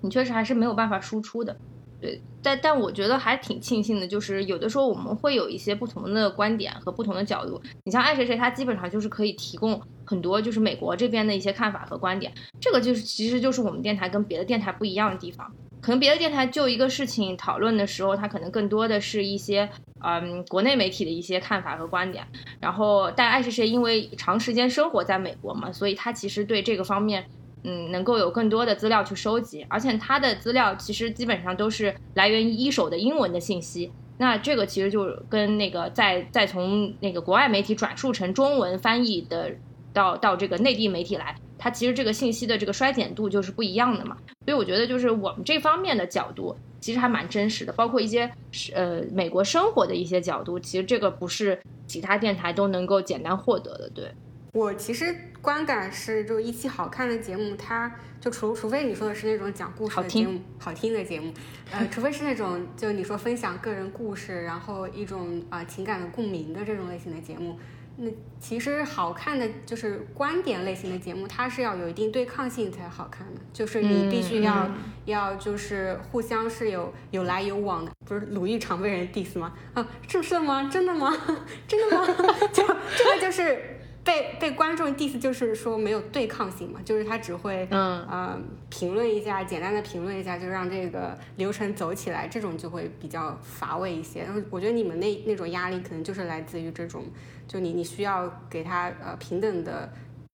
你确实还是没有办法输出的。对，但但我觉得还挺庆幸的，就是有的时候我们会有一些不同的观点和不同的角度。你像爱谁谁，他基本上就是可以提供很多就是美国这边的一些看法和观点，这个就是其实就是我们电台跟别的电台不一样的地方。可能别的电台就一个事情讨论的时候，它可能更多的是一些嗯国内媒体的一些看法和观点。然后，但爱谁谁因为长时间生活在美国嘛，所以他其实对这个方面。嗯，能够有更多的资料去收集，而且它的资料其实基本上都是来源于一手的英文的信息。那这个其实就跟那个再再从那个国外媒体转述成中文翻译的到到这个内地媒体来，它其实这个信息的这个衰减度就是不一样的嘛。所以我觉得就是我们这方面的角度其实还蛮真实的，包括一些呃美国生活的一些角度，其实这个不是其他电台都能够简单获得的，对。我其实观感是，就一期好看的节目，它就除除非你说的是那种讲故事的节目，好听的节目，呃，除非是那种就你说分享个人故事，然后一种啊情感的共鸣的这种类型的节目，那其实好看的就是观点类型的节目，它是要有一定对抗性才好看的，就是你必须要要就是互相是有有来有往的，不是鲁豫常被人 diss 吗？啊，是是吗？真的吗？[laughs] 真的吗？[laughs] 就这个就是。被被观众 diss 就是说没有对抗性嘛，就是他只会嗯呃评论一下，简单的评论一下，就让这个流程走起来，这种就会比较乏味一些。然后我觉得你们那那种压力可能就是来自于这种，就你你需要给他呃平等的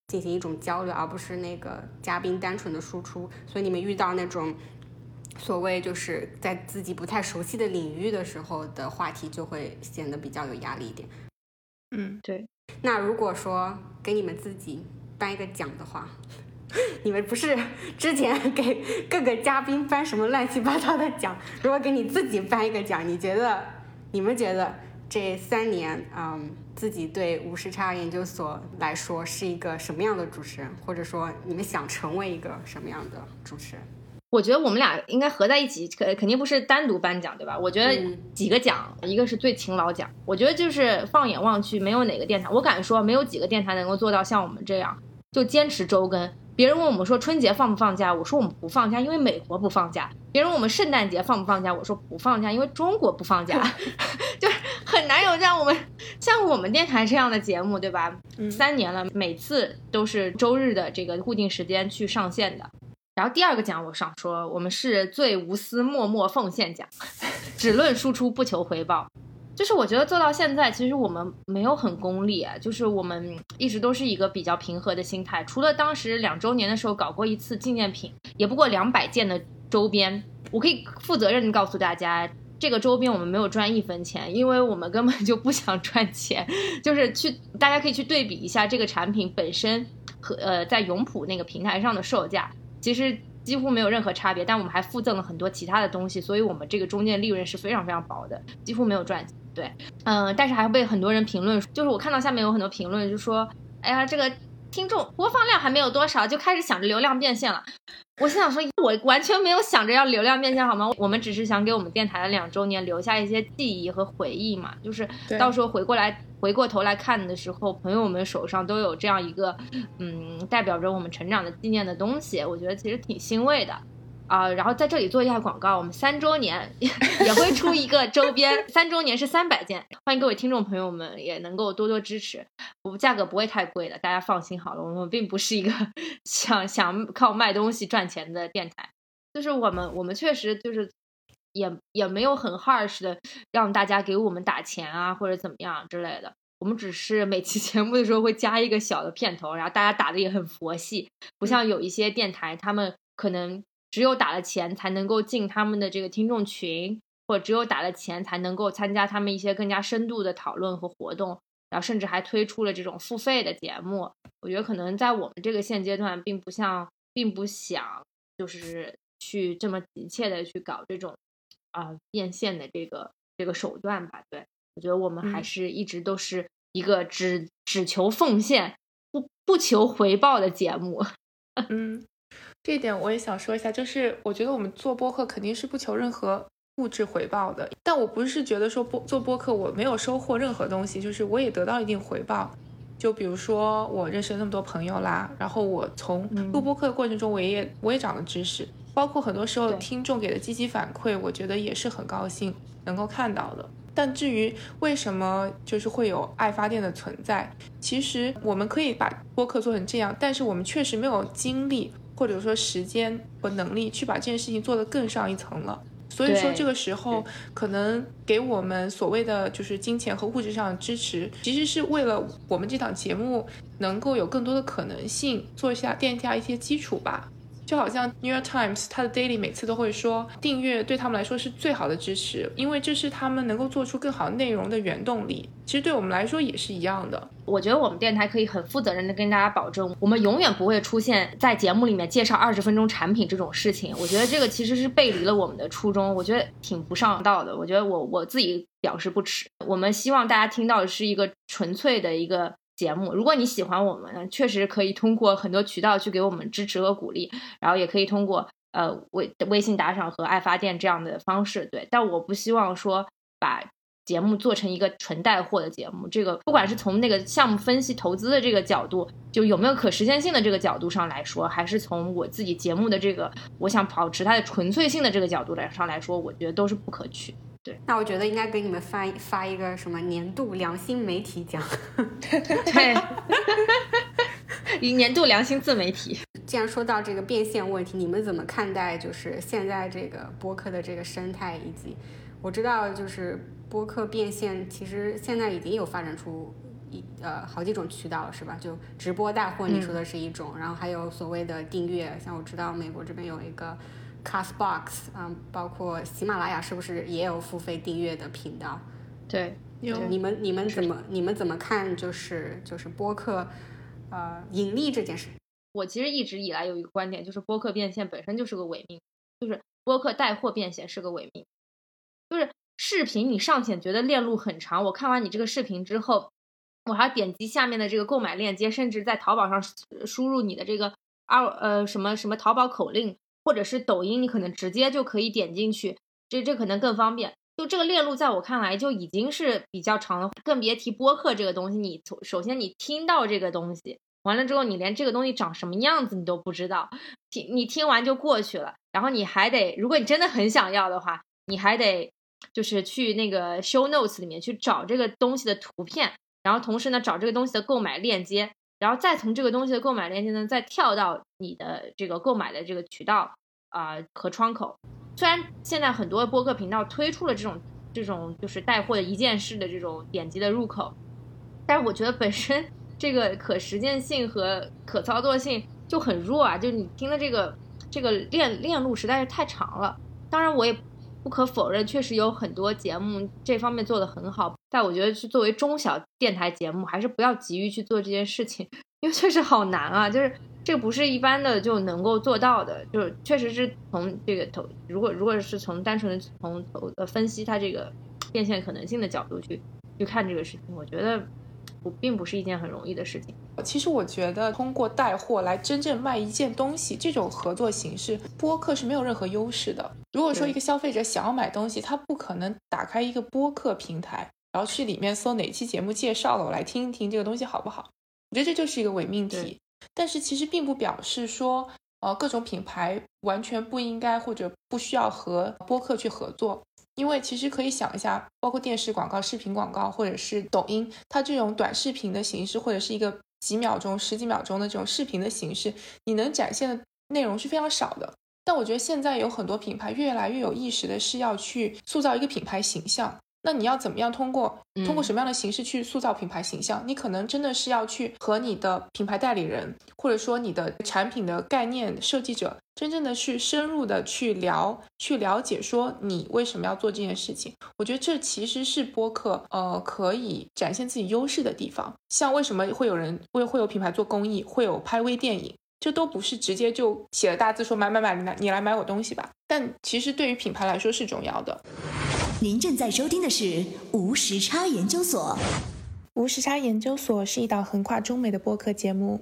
进行一种交流，而不是那个嘉宾单纯的输出。所以你们遇到那种所谓就是在自己不太熟悉的领域的时候的话题，就会显得比较有压力一点。嗯，对。那如果说给你们自己颁一个奖的话，[laughs] 你们不是之前 [laughs] 给各个嘉宾颁什么乱七八糟的奖？如果给你自己颁一个奖，你觉得你们觉得这三年，嗯，自己对无时差研究所来说是一个什么样的主持人，或者说你们想成为一个什么样的主持人？我觉得我们俩应该合在一起，肯肯定不是单独颁奖，对吧？我觉得几个奖，一个是最勤劳奖。我觉得就是放眼望去，没有哪个电台，我敢说没有几个电台能够做到像我们这样，就坚持周更。别人问我们说春节放不放假，我说我们不放假，因为美国不放假。别人问我们圣诞节放不放假，我说不放假，因为中国不放假。[laughs] 就很难有像我们 [laughs] 像我们电台这样的节目，对吧？三年了，每次都是周日的这个固定时间去上线的。然后第二个奖，我想说，我们是最无私默默奉献奖，[laughs] 只论输出不求回报。就是我觉得做到现在，其实我们没有很功利啊，就是我们一直都是一个比较平和的心态。除了当时两周年的时候搞过一次纪念品，也不过两百件的周边，我可以负责任的告诉大家，这个周边我们没有赚一分钱，因为我们根本就不想赚钱。就是去大家可以去对比一下这个产品本身和呃在永普那个平台上的售价。其实几乎没有任何差别，但我们还附赠了很多其他的东西，所以我们这个中间利润是非常非常薄的，几乎没有赚。对，嗯，但是还被很多人评论，就是我看到下面有很多评论，就说，哎呀，这个听众播放量还没有多少，就开始想着流量变现了。我心想说，我完全没有想着要流量变现，好吗？我们只是想给我们电台的两周年留下一些记忆和回忆嘛，就是到时候回过来回过头来看的时候，朋友们手上都有这样一个，嗯，代表着我们成长的纪念的东西，我觉得其实挺欣慰的。啊，然后在这里做一下广告，我们三周年 [laughs] 也会出一个周边，三周年是三百件，欢迎各位听众朋友们也能够多多支持，我价格不会太贵的，大家放心好了，我们并不是一个 [laughs] 想想靠卖东西赚钱的电台，就是我们我们确实就是也也没有很 harsh 的让大家给我们打钱啊或者怎么样之类的，我们只是每期 [laughs] 节目的时候会加一个小的片头，然后大家打的也很佛系，不像有一些电台他们可能。只有打了钱才能够进他们的这个听众群，或者只有打了钱才能够参加他们一些更加深度的讨论和活动，然后甚至还推出了这种付费的节目。我觉得可能在我们这个现阶段，并不像，并不想就是去这么急切的去搞这种啊变现的这个这个手段吧。对我觉得我们还是一直都是一个只只求奉献，不不求回报的节目。[laughs] 嗯。这一点我也想说一下，就是我觉得我们做播客肯定是不求任何物质回报的，但我不是觉得说播做播客我没有收获任何东西，就是我也得到一定回报。就比如说我认识了那么多朋友啦，然后我从录播课的过程中，我也我也长了知识，包括很多时候听众给的积极反馈，我觉得也是很高兴能够看到的。但至于为什么就是会有爱发电的存在，其实我们可以把播客做成这样，但是我们确实没有精力或者说时间和能力去把这件事情做得更上一层了。所以说，这个时候可能给我们所谓的就是金钱和物质上的支持，其实是为了我们这档节目能够有更多的可能性，做一下垫下一些基础吧。就好像 New York Times 它的 Daily 每次都会说，订阅对他们来说是最好的支持，因为这是他们能够做出更好内容的原动力。其实对我们来说也是一样的。我觉得我们电台可以很负责任的跟大家保证，我们永远不会出现在节目里面介绍二十分钟产品这种事情。我觉得这个其实是背离了我们的初衷，我觉得挺不上道的。我觉得我我自己表示不耻。我们希望大家听到的是一个纯粹的一个。节目，如果你喜欢我们，确实可以通过很多渠道去给我们支持和鼓励，然后也可以通过呃微微信打赏和爱发电这样的方式，对。但我不希望说把节目做成一个纯带货的节目，这个不管是从那个项目分析投资的这个角度，就有没有可实现性的这个角度上来说，还是从我自己节目的这个我想保持它的纯粹性的这个角度来上来说，我觉得都是不可取。对，那我觉得应该给你们发发一个什么年度良心媒体奖，[laughs] 对，年度良心自媒体。[laughs] 既然说到这个变现问题，你们怎么看待就是现在这个播客的这个生态？以及我知道就是播客变现，其实现在已经有发展出一呃好几种渠道了，是吧？就直播带货，你说的是一种，然后还有所谓的订阅，像我知道美国这边有一个。Castbox，嗯，包括喜马拉雅是不是也有付费订阅的频道？对，有。你们你们怎么你们怎么看？就是就是播客，呃，盈利这件事。我其实一直以来有一个观点，就是播客变现本身就是个伪命，就是播客带货变现是个伪命。就是视频你尚且觉得链路很长，我看完你这个视频之后，我还点击下面的这个购买链接，甚至在淘宝上输入你的这个二呃什么什么淘宝口令。或者是抖音，你可能直接就可以点进去，这这可能更方便。就这个链路，在我看来就已经是比较长了，更别提播客这个东西。你从首先你听到这个东西，完了之后你连这个东西长什么样子你都不知道，听你听完就过去了。然后你还得，如果你真的很想要的话，你还得就是去那个 show notes 里面去找这个东西的图片，然后同时呢找这个东西的购买链接。然后再从这个东西的购买链接呢，再跳到你的这个购买的这个渠道啊和窗口。虽然现在很多播客频道推出了这种这种就是带货的一件事的这种点击的入口，但是我觉得本身这个可实践性和可操作性就很弱啊！就你听的这个这个链链路实在是太长了。当然我也。不可否认，确实有很多节目这方面做得很好，但我觉得是作为中小电台节目，还是不要急于去做这件事情，因为确实好难啊，就是这不是一般的就能够做到的，就是确实是从这个投，如果如果是从单纯的从投呃分析它这个变现可能性的角度去去看这个事情，我觉得。不，并不是一件很容易的事情。其实我觉得，通过带货来真正卖一件东西，这种合作形式，播客是没有任何优势的。如果说一个消费者想要买东西，他不可能打开一个播客平台，然后去里面搜哪期节目介绍了，我来听一听这个东西好不好？我觉得这就是一个伪命题。但是其实并不表示说，呃，各种品牌完全不应该或者不需要和播客去合作。因为其实可以想一下，包括电视广告、视频广告，或者是抖音，它这种短视频的形式，或者是一个几秒钟、十几秒钟的这种视频的形式，你能展现的内容是非常少的。但我觉得现在有很多品牌越来越有意识的是要去塑造一个品牌形象。那你要怎么样通过通过什么样的形式去塑造品牌形象？你可能真的是要去和你的品牌代理人，或者说你的产品的概念设计者，真正的去深入的去聊，去了解说你为什么要做这件事情。我觉得这其实是播客呃可以展现自己优势的地方。像为什么会有人会会有品牌做公益，会有拍微电影，这都不是直接就写了大字说买买买，你来你来买我东西吧。但其实对于品牌来说是重要的。您正在收听的是无时差研究所。无时差研究所是一档横跨中美的播客节目。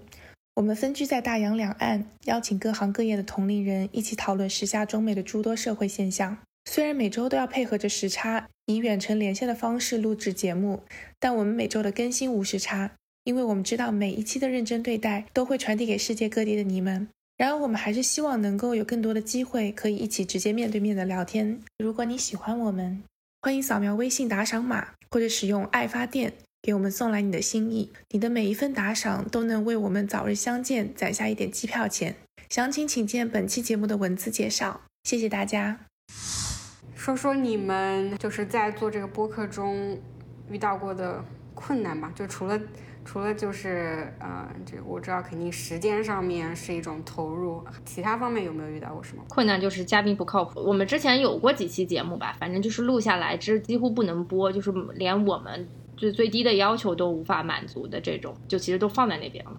我们分居在大洋两岸，邀请各行各业的同龄人一起讨论时下中美的诸多社会现象。虽然每周都要配合着时差，以远程连线的方式录制节目，但我们每周的更新无时差，因为我们知道每一期的认真对待都会传递给世界各地的你们。然而，我们还是希望能够有更多的机会可以一起直接面对面的聊天。如果你喜欢我们，欢迎扫描微信打赏码，或者使用爱发电。给我们送来你的心意，你的每一份打赏都能为我们早日相见攒下一点机票钱。详情请见本期节目的文字介绍。谢谢大家。说说你们就是在做这个播客中遇到过的困难吧，就除了除了就是呃，这我知道肯定时间上面是一种投入，其他方面有没有遇到过什么困难？就是嘉宾不靠谱。我们之前有过几期节目吧，反正就是录下来之几乎不能播，就是连我们。最最低的要求都无法满足的这种，就其实都放在那边了。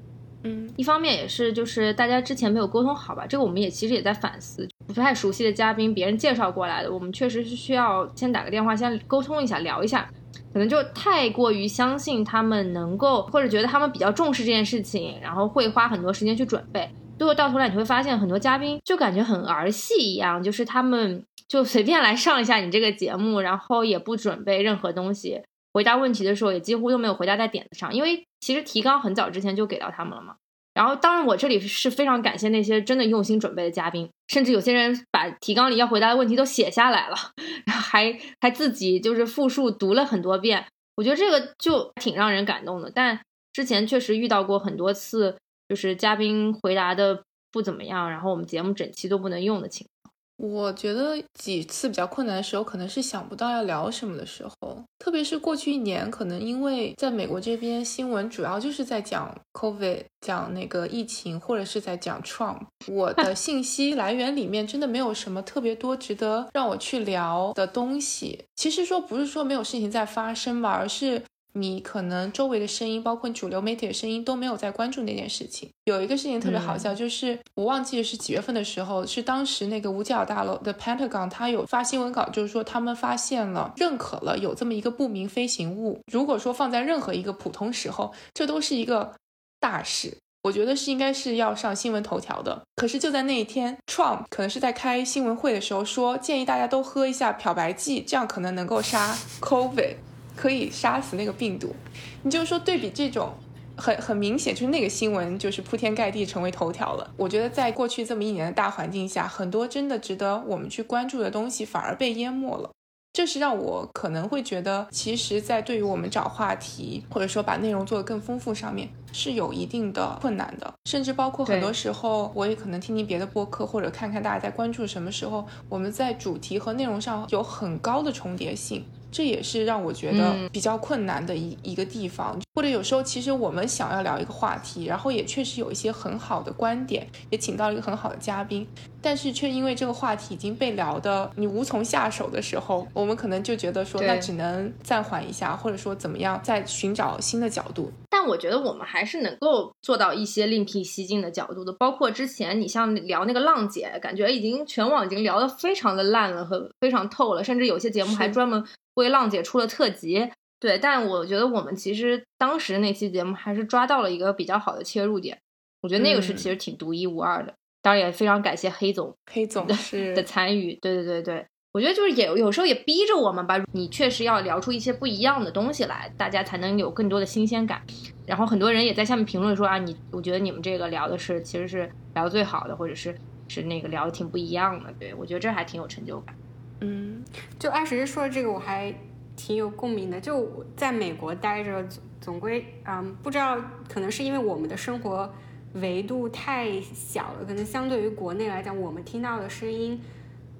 嗯，一方面也是就是大家之前没有沟通好吧，这个我们也其实也在反思。不太熟悉的嘉宾，别人介绍过来的，我们确实是需要先打个电话，先沟通一下，聊一下。可能就太过于相信他们能够，或者觉得他们比较重视这件事情，然后会花很多时间去准备。最后到头来你会发现，很多嘉宾就感觉很儿戏一样，就是他们就随便来上一下你这个节目，然后也不准备任何东西。回答问题的时候也几乎都没有回答在点子上，因为其实提纲很早之前就给到他们了嘛。然后当然我这里是非常感谢那些真的用心准备的嘉宾，甚至有些人把提纲里要回答的问题都写下来了，[laughs] 还还自己就是复述读了很多遍。我觉得这个就挺让人感动的。但之前确实遇到过很多次，就是嘉宾回答的不怎么样，然后我们节目整期都不能用的情况。我觉得几次比较困难的时候，可能是想不到要聊什么的时候，特别是过去一年，可能因为在美国这边新闻主要就是在讲 COVID，讲那个疫情，或者是在讲 Trump，我的 [laughs] 信息来源里面真的没有什么特别多值得让我去聊的东西。其实说不是说没有事情在发生吧，而是。你可能周围的声音，包括主流媒体的声音，都没有在关注那件事情。有一个事情特别好笑，就是我忘记是几月份的时候，是当时那个五角大楼的 Pentagon，他有发新闻稿，就是说他们发现了、认可了有这么一个不明飞行物。如果说放在任何一个普通时候，这都是一个大事，我觉得是应该是要上新闻头条的。可是就在那一天，Trump 可能是在开新闻会的时候说，建议大家都喝一下漂白剂，这样可能能够杀 COVID。可以杀死那个病毒，你就是说对比这种很很明显，就是那个新闻就是铺天盖地成为头条了。我觉得在过去这么一年的大环境下，很多真的值得我们去关注的东西反而被淹没了。这是让我可能会觉得，其实，在对于我们找话题或者说把内容做得更丰富上面是有一定的困难的。甚至包括很多时候，我也可能听听别的播客或者看看大家在关注什么时候，我们在主题和内容上有很高的重叠性。这也是让我觉得比较困难的一一个地方，或者有时候其实我们想要聊一个话题，然后也确实有一些很好的观点，也请到了一个很好的嘉宾，但是却因为这个话题已经被聊的你无从下手的时候，我们可能就觉得说那只能暂缓一下，或者说怎么样再寻找新的角度。但我觉得我们还是能够做到一些另辟蹊径的角度的，包括之前你像聊那个浪姐，感觉已经全网已经聊得非常的烂了和非常透了，甚至有些节目还专门。为浪姐出了特辑，对，但我觉得我们其实当时那期节目还是抓到了一个比较好的切入点，我觉得那个是其实挺独一无二的。当然也非常感谢黑总，黑总的是的参与，对对对对，我觉得就是也有时候也逼着我们吧，你确实要聊出一些不一样的东西来，大家才能有更多的新鲜感。然后很多人也在下面评论说啊，你我觉得你们这个聊的是其实是聊最好的，或者是是那个聊的挺不一样的，对我觉得这还挺有成就感。嗯，就爱实说的这个我还挺有共鸣的。就在美国待着，总总归，嗯，不知道可能是因为我们的生活维度太小了，可能相对于国内来讲，我们听到的声音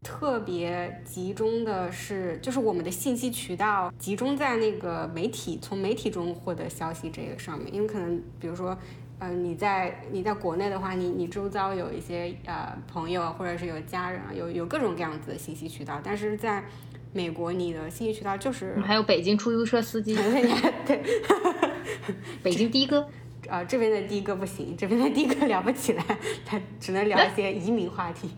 特别集中的是，就是我们的信息渠道集中在那个媒体，从媒体中获得消息这个上面。因为可能，比如说。嗯，你在你在国内的话，你你周遭有一些呃朋友，或者是有家人，有有各种各样子的信息渠道。但是在美国，你的信息渠道就是还有北京出租车司机，[laughs] 对，北京的哥，啊，这边的的哥不行，这边的的哥聊不起来，他只能聊一些移民话题。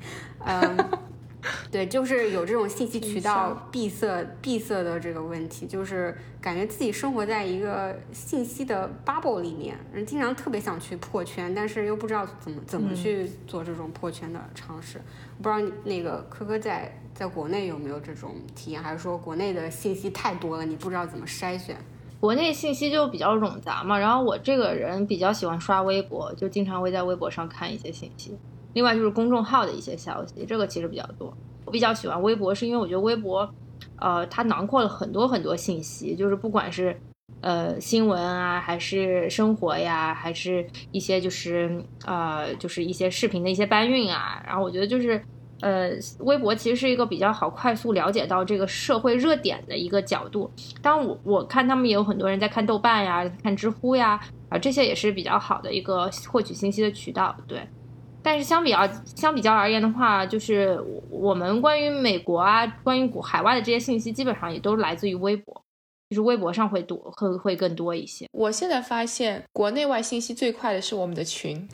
嗯，[laughs] 对，就是有这种信息渠道闭塞闭塞的这个问题，就是感觉自己生活在一个信息的 bubble 里面，人经常特别想去破圈，但是又不知道怎么怎么嗯去做这种破圈的尝试。不知道你那个科科在在国内有没有这种体验，还是说国内的信息太多了，你不知道怎么筛选？国内信息就比较冗杂嘛，然后我这个人比较喜欢刷微博，就经常会在微博上看一些信息。另外就是公众号的一些消息，这个其实比较多。我比较喜欢微博，是因为我觉得微博，呃，它囊括了很多很多信息，就是不管是呃新闻啊，还是生活呀，还是一些就是呃就是一些视频的一些搬运啊。然后我觉得就是呃，微博其实是一个比较好快速了解到这个社会热点的一个角度。当然我我看他们也有很多人在看豆瓣呀，看知乎呀，啊，这些也是比较好的一个获取信息的渠道。对，但是相比较相比较而言的话，就是我我们关于美国啊，关于国海外的这些信息，基本上也都来自于微博，就是微博上会多会会更多一些。我现在发现，国内外信息最快的是我们的群，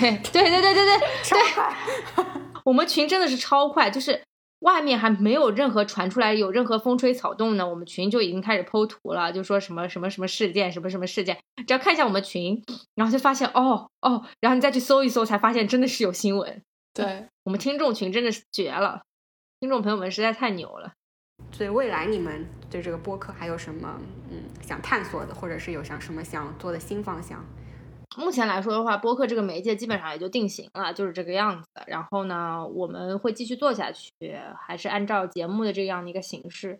对对对对对对，超快！[laughs] 我们群真的是超快，就是外面还没有任何传出来有任何风吹草动呢，我们群就已经开始剖图了，就说什么什么什么事件，什么什么事件，只要看一下我们群，然后就发现哦哦，然后你再去搜一搜，才发现真的是有新闻。对，我们听众群真的是绝了，听众朋友们实在太牛了。所以未来你们对这个播客还有什么嗯想探索的，或者是有想什么想做的新方向？目前来说的话，播客这个媒介基本上也就定型了，就是这个样子。然后呢，我们会继续做下去，还是按照节目的这样的一个形式。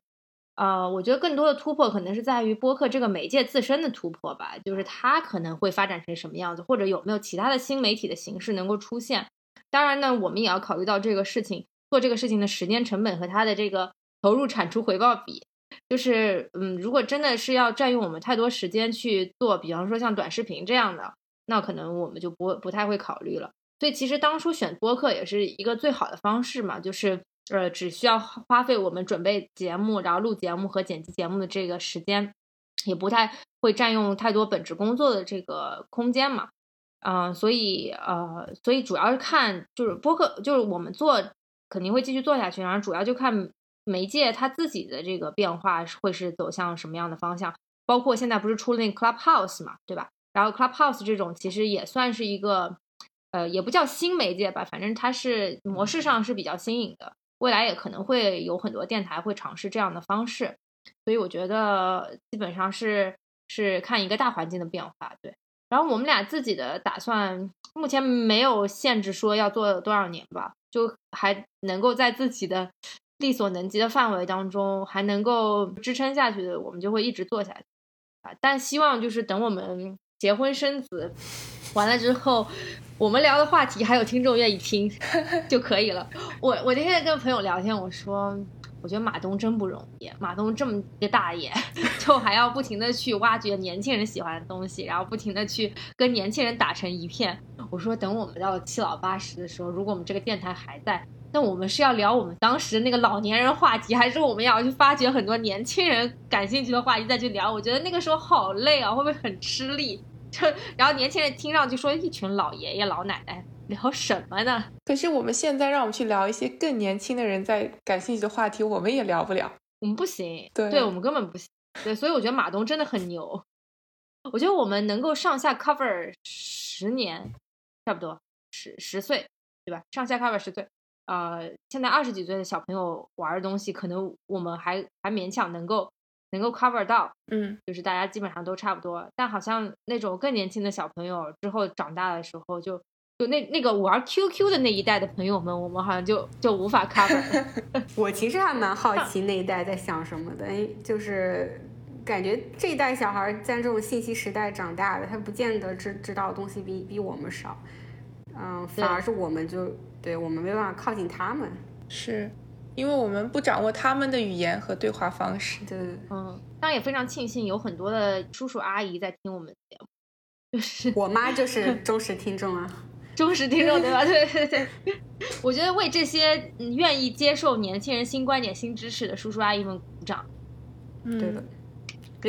呃，我觉得更多的突破可能是在于播客这个媒介自身的突破吧，就是它可能会发展成什么样子，或者有没有其他的新媒体的形式能够出现。当然呢，我们也要考虑到这个事情做这个事情的时间成本和它的这个投入产出回报比。就是，嗯，如果真的是要占用我们太多时间去做，比方说像短视频这样的，那可能我们就不不太会考虑了。所以其实当初选播客也是一个最好的方式嘛，就是呃，只需要花费我们准备节目，然后录节目和剪辑节目的这个时间，也不太会占用太多本职工作的这个空间嘛。嗯、所以呃，所以主要是看就是播客，就是我们做肯定会继续做下去，然后主要就看媒介它自己的这个变化会是走向什么样的方向。包括现在不是出了那个 Clubhouse 嘛，对吧？然后 Clubhouse 这种其实也算是一个，呃，也不叫新媒介吧，反正它是模式上是比较新颖的，未来也可能会有很多电台会尝试这样的方式，所以我觉得基本上是是看一个大环境的变化，对。然后我们俩自己的打算，目前没有限制说要做多少年吧，就还能够在自己的 [laughs] 力所能及的范围当中，还能够支撑下去的，我们就会一直做下去。啊，但希望就是等我们结婚生子完了之后，我们聊的话题还有听众愿意听 [laughs] 就可以了。我我那天跟朋友聊天，我说我觉得马东真不容易，马东这么一个大爷，[laughs] 就还要不停的去挖掘年轻人喜欢的东西，然后不停的去跟年轻人打成一片。我说等我们到七老八十的时候，如果我们这个电台还在。那我们是要聊我们当时那个老年人话题，还是我们要去发掘很多年轻人感兴趣的话题再去聊？我觉得那个时候好累啊，会不会很吃力？[laughs] 就然后年轻人听上去说一群老爷爷老奶奶聊什么呢？[laughs] 可是我们现在让我们去聊一些更年轻的人在感兴趣的话题，我们也聊不了。我们不行，对我们根本不行。对，所以我觉得马东真的很牛。我觉得我们能够上下 cover 十年，差不多十十岁，对吧？上下 cover 十岁。呃，现在二十几岁的小朋友玩的东西，可能我们还还勉强能够能够 cover 到，嗯，就是大家基本上都差不多。但好像那种更年轻的小朋友之后长大的时候就，就那那个玩 QQ 的那一代的朋友们，我们好像就就无法 cover。[laughs] 我其实还蛮好 [laughs] 奇那一代在想什么的，哎，就是感觉这一代小孩在这种信息时代长大的，他不见得知知道的东西比比我们少，嗯，反而是我们就对我们没办法靠近他们，是因为我们不掌握他们的语言和对话方式。对。嗯，当然也非常庆幸有很多的叔叔阿姨在听我们节目，就是我妈就是忠实听众啊，[laughs] 忠实听众，对吧？[laughs] 对对对，我觉得为这些嗯愿意接受年轻人新观点、新知识的叔叔阿姨们鼓掌。嗯，对的。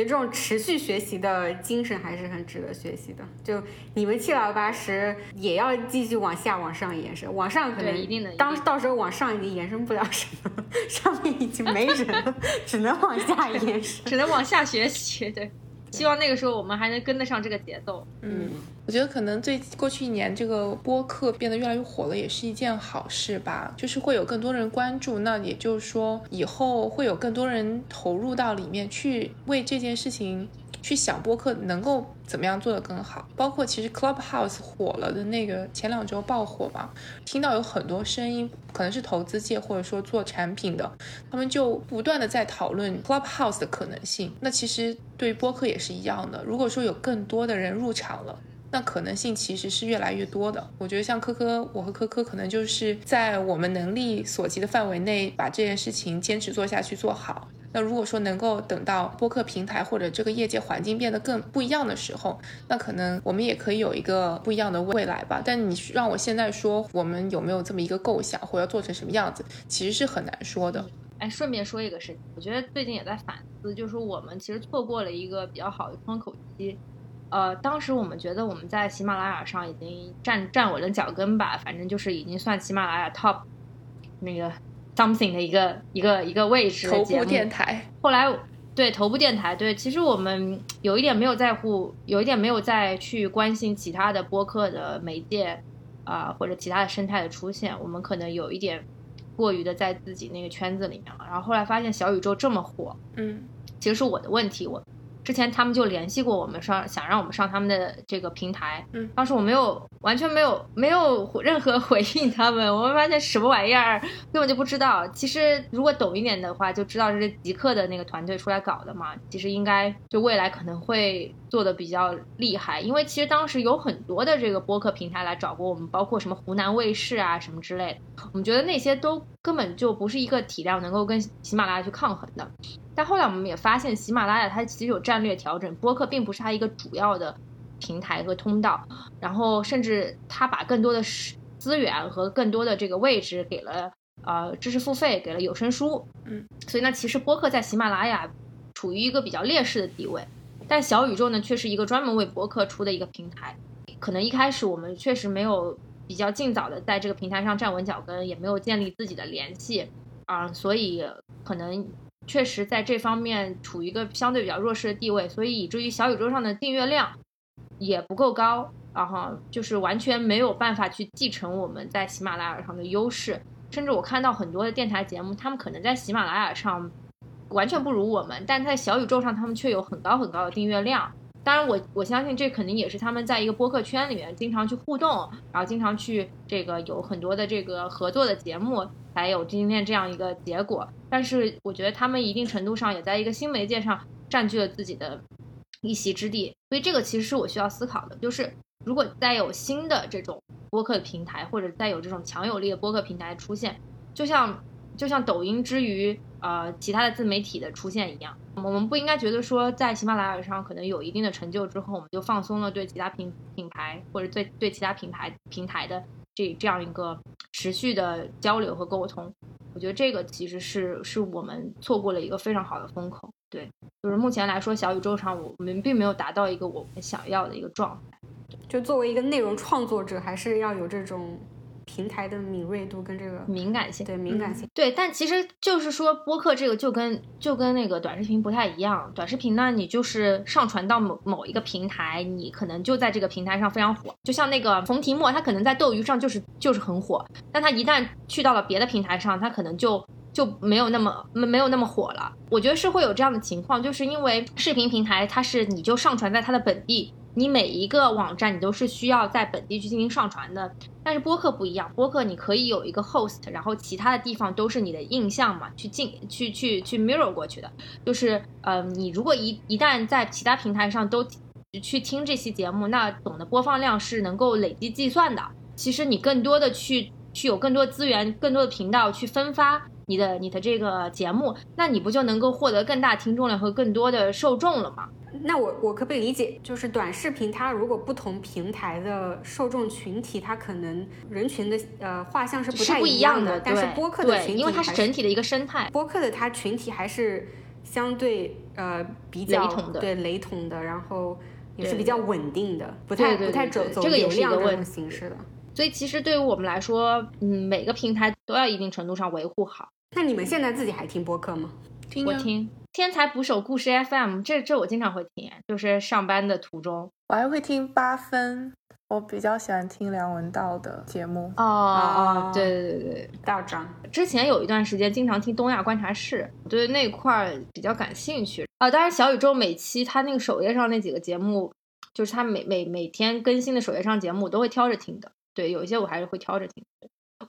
这种持续学习的精神还是很值得学习的。就你们七老八十也要继续往下往上延伸，往上可能一定的，当到时候往上已经延伸不了什么，[laughs] 上面已经没人了，只能往下延 [laughs] 伸，只能往下学习。对，希望那个时候我们还能跟得上这个节奏。嗯。我觉得可能最过去一年，这个播客变得越来越火了，也是一件好事吧。就是会有更多人关注，那也就是说，以后会有更多人投入到里面去，为这件事情去想播客能够怎么样做得更好。包括其实 Clubhouse 火了的那个前两周爆火嘛，听到有很多声音，可能是投资界或者说做产品的，他们就不断的在讨论 Clubhouse 的可能性。那其实对于播客也是一样的，如果说有更多的人入场了。那可能性其实是越来越多的。我觉得像科科，我和科科可能就是在我们能力所及的范围内，把这件事情坚持做下去做好。那如果说能够等到播客平台或者这个业界环境变得更不一样的时候，那可能我们也可以有一个不一样的未来吧。但你让我现在说我们有没有这么一个构想，或要做成什么样子，其实是很难说的。哎，顺便说一个事情，我觉得最近也在反思，就是我们其实错过了一个比较好的窗口期。呃，当时我们觉得我们在喜马拉雅上已经站站稳了脚跟吧，反正就是已经算喜马拉雅 top 那个 something 的一个一个一个位置头部电台。后来对头部电台，对，其实我们有一点没有在乎，有一点没有再去关心其他的播客的媒介啊，或者其他的生态的出现，我们可能有一点过于的在自己那个圈子里面了。然后后来发现小宇宙这么火，嗯，其实是我的问题，我。之前他们就联系过我们，上想让我们上他们的这个平台。嗯，当时我没有完全没有没有任何 [laughs] 回应他们。我们发现什么玩意儿根本就不知道。其实如果懂一点的话，就知道是极客的那个团队出来搞的嘛。其实应该就未来可能会做的比较厉害，因为其实当时有很多的这个播客平台来找过我们，包括什么湖南卫视啊什么之类的。我们觉得那些都根本就不是一个体量能够跟喜马拉雅去抗衡的。但后来我们也发现，喜马拉雅它其实有战略调整，播客并不是它一个主要的平台和通道，然后甚至它把更多的资源和更多的这个位置给了呃知识付费，给了有声书，嗯，所以呢，其实播客在喜马拉雅处于一个比较劣势的地位，但小宇宙呢却是一个专门为播客出的一个平台，可能一开始我们确实没有比较尽早的在这个平台上站稳脚跟，也没有建立自己的联系啊，所以可能。确实在这方面处于一个相对比较弱势的地位，所以以至于小宇宙上的订阅量也不够高，然后就是完全没有办法去继承我们在喜马拉雅上的优势。甚至我看到很多的电台节目，他们可能在喜马拉雅上完全不如我们，但在小宇宙上他们却有很高很高的订阅量。当然，我我相信这肯定也是他们在一个播客圈里面经常去互动，然后经常去这个有很多的这个合作的节目。才有今天这样一个结果，但是我觉得他们一定程度上也在一个新媒介上占据了自己的一席之地，所以这个其实是我需要思考的，就是如果再有新的这种播客平台，或者再有这种强有力的播客平台出现，就像就像抖音之于呃其他的自媒体的出现一样，我们不应该觉得说在喜马拉雅上可能有一定的成就之后，我们就放松了对其他品品牌或者对对其他品牌平台的。这这样一个持续的交流和沟通，我觉得这个其实是是我们错过了一个非常好的风口。对，就是目前来说，小宇宙上我们并没有达到一个我们想要的一个状态。就作为一个内容创作者，还是要有这种。平台的敏锐度跟这个敏感性，对敏感性，对，但其实就是说播客这个就跟就跟那个短视频不太一样。短视频呢，你就是上传到某某一个平台，你可能就在这个平台上非常火。就像那个冯提莫，他可能在斗鱼上就是就是很火，但他一旦去到了别的平台上，他可能就就没有那么没没有那么火了。我觉得是会有这样的情况，就是因为视频平台它是你就上传在它的本地。你每一个网站你都是需要在本地去进行上传的，但是播客不一样，播客你可以有一个 host，然后其他的地方都是你的印象嘛，去进去去去 mirror 过去的，就是呃，你如果一一旦在其他平台上都去听这期节目，那总的播放量是能够累积计算的。其实你更多的去去有更多资源、更多的频道去分发你的你的这个节目，那你不就能够获得更大听众量和更多的受众了吗？那我我可不可以理解，就是短视频它如果不同平台的受众群体，它可能人群的呃画像是不太一样的，但是播客的群体，因为它是整体的一个生态，播客的它群体还是相对呃比较雷同的对雷同的，然后也是比较稳定的，不太不太走走这个也流量种形式的。所以其实对于我们来说，嗯，每个平台都要一定程度上维护好。那你们现在自己还听播客吗？听啊我听天才捕手故事 FM，这这我经常会听，就是上班的途中。我还会听八分，我比较喜欢听梁文道的节目。哦哦对对对对，道长，之前有一段时间经常听东亚观察室，我对那块儿比较感兴趣啊。当然，小宇宙每期它那个首页上那几个节目，就是它每每每天更新的首页上节目，我都会挑着听的。对，有一些我还是会挑着听。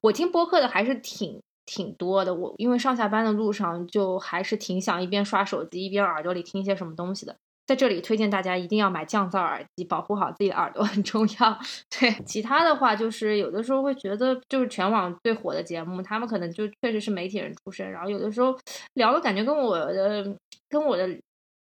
我听播客的还是挺挺多的。我因为上下班的路上，就还是挺想一边刷手机一边耳朵里听一些什么东西的。在这里推荐大家一定要买降噪耳机，保护好自己的耳朵很重要。[laughs] 对，其他的话就是有的时候会觉得，就是全网最火的节目，他们可能就确实是媒体人出身，然后有的时候聊的感觉跟我的跟我的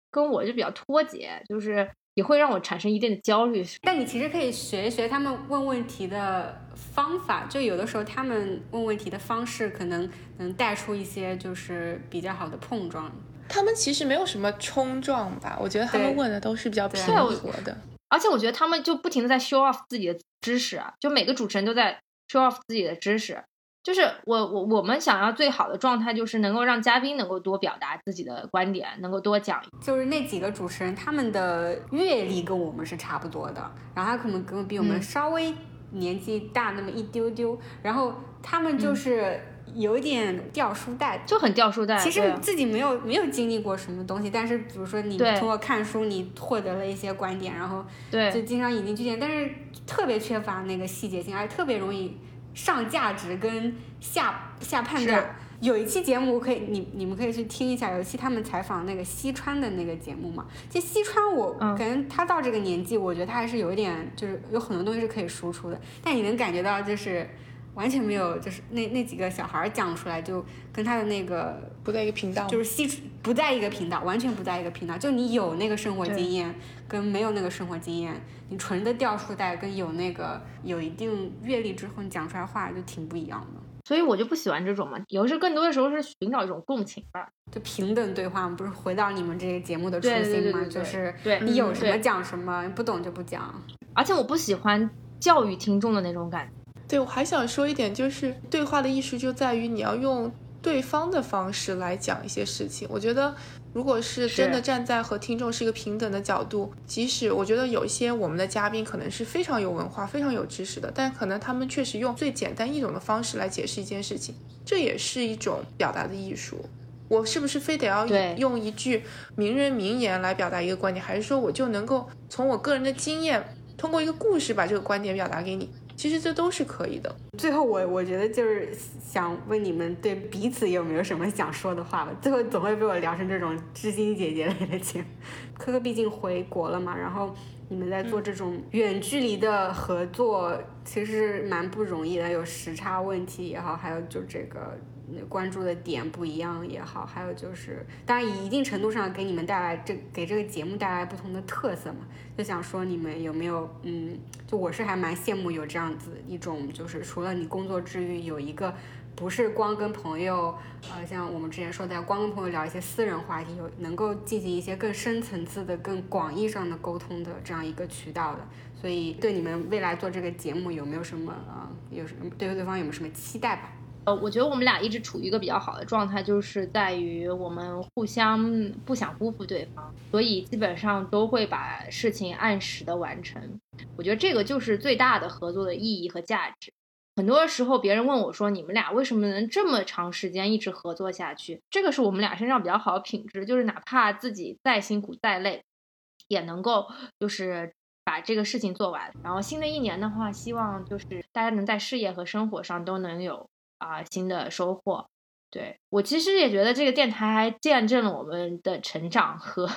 跟我就比较脱节，就是也会让我产生一定的焦虑。[laughs] 但你其实可以学一学他们问问题的方法，就有的时候他们问问题的方式可能能带出一些就是比较好的碰撞。他们其实没有什么冲撞吧，我觉得他们问的都是比较对平和的。而且我觉得他们就不停的在 show off 自己的知识啊，就每个主持人都在 show off 自己的知识。就是我我我们想要最好的状态，就是能够让嘉宾能够多表达自己的观点，能够多讲。就是那几个主持人，他们的阅历跟我们是差不多的，然后他可能跟比我们嗯稍微年纪大那么一丢丢，然后他们就是有一点掉书袋，就很掉书袋。其实自己没有没有经历过什么东西，但是比如说你通过看书，你获得了一些观点，然后对就经常引经据典，但是特别缺乏那个细节性，而且特别容易上价值跟下下判断。有一期节目可以，你你们可以去听一下。有一期他们采访那个西川的那个节目嘛，其实西川我嗯感觉他到这个年纪，我觉得他还是有一点，就是有很多东西是可以输出的，但你能感觉到就是完全没有，就是那那几个小孩儿讲出来，就跟他的那个不在一个频道，就是西不在一个频道，完全不在一个频道。就你有那个生活经验，跟没有那个生活经验，你纯的掉书袋，跟有那个有一定阅历之后，你讲出来话就挺不一样的。所以我就不喜欢这种嘛。有时候更多的时候是寻找一种共情吧。就平等对话，不是回到你们这个节目的初对对心嘛？对对对就是对你有什么讲什么，不懂就不讲。而且我不喜欢教育听众的那种感觉。对，我还想说一点，就是对话的艺术就在于你要用对方的方式来讲一些事情。我觉得，如果是真的站在和听众是一个平等的角度，即使我觉得有一些我们的嘉宾可能是非常有文化、非常有知识的，但可能他们确实用最简单易懂的方式来解释一件事情，这也是一种表达的艺术。我是不是非得要用一句名人名言来表达一个观点，还是说我就能够从我个人的经验，通过一个故事把这个观点表达给你？其实这都是可以的。最后我我觉得就是想问你们对彼此有没有什么想说的话吧？最后总会被我聊成这种知心姐姐类的节目。[laughs] 科科毕竟回国了嘛，然后你们在做这种远距离的合作，其实蛮不容易的，有时差问题也好，还有就这个关注的点不一样也好，还有就是当然一定程度上给你们带来这给这个节目带来不同的特色嘛。就想说你们有没有嗯，就我是还蛮羡慕有这样子一种，就是除了你工作之余有一个。不是光跟朋友，呃，像我们之前说的，光跟朋友聊一些私人话题，有能够进行一些更深层次的、更广义上的沟通的这样一个渠道的。所以，对你们未来做这个节目有没有什么啊、呃，有什么对对方有没有什么期待吧？呃，我觉得我们俩一直处于一个比较好的状态，就是在于我们互相不想辜负对方，所以基本上都会把事情按时的完成。我觉得这个就是最大的合作的意义和价值。很多时候，别人问我说：“你们俩为什么能这么长时间一直合作下去？”这个是我们俩身上比较好的品质，就是哪怕自己再辛苦再累，也能够就是把这个事情做完。然后新的一年的话，希望就是大家能在事业和生活上都能有啊、新的收获。对我其实也觉得这个电台还见证了我们的成长和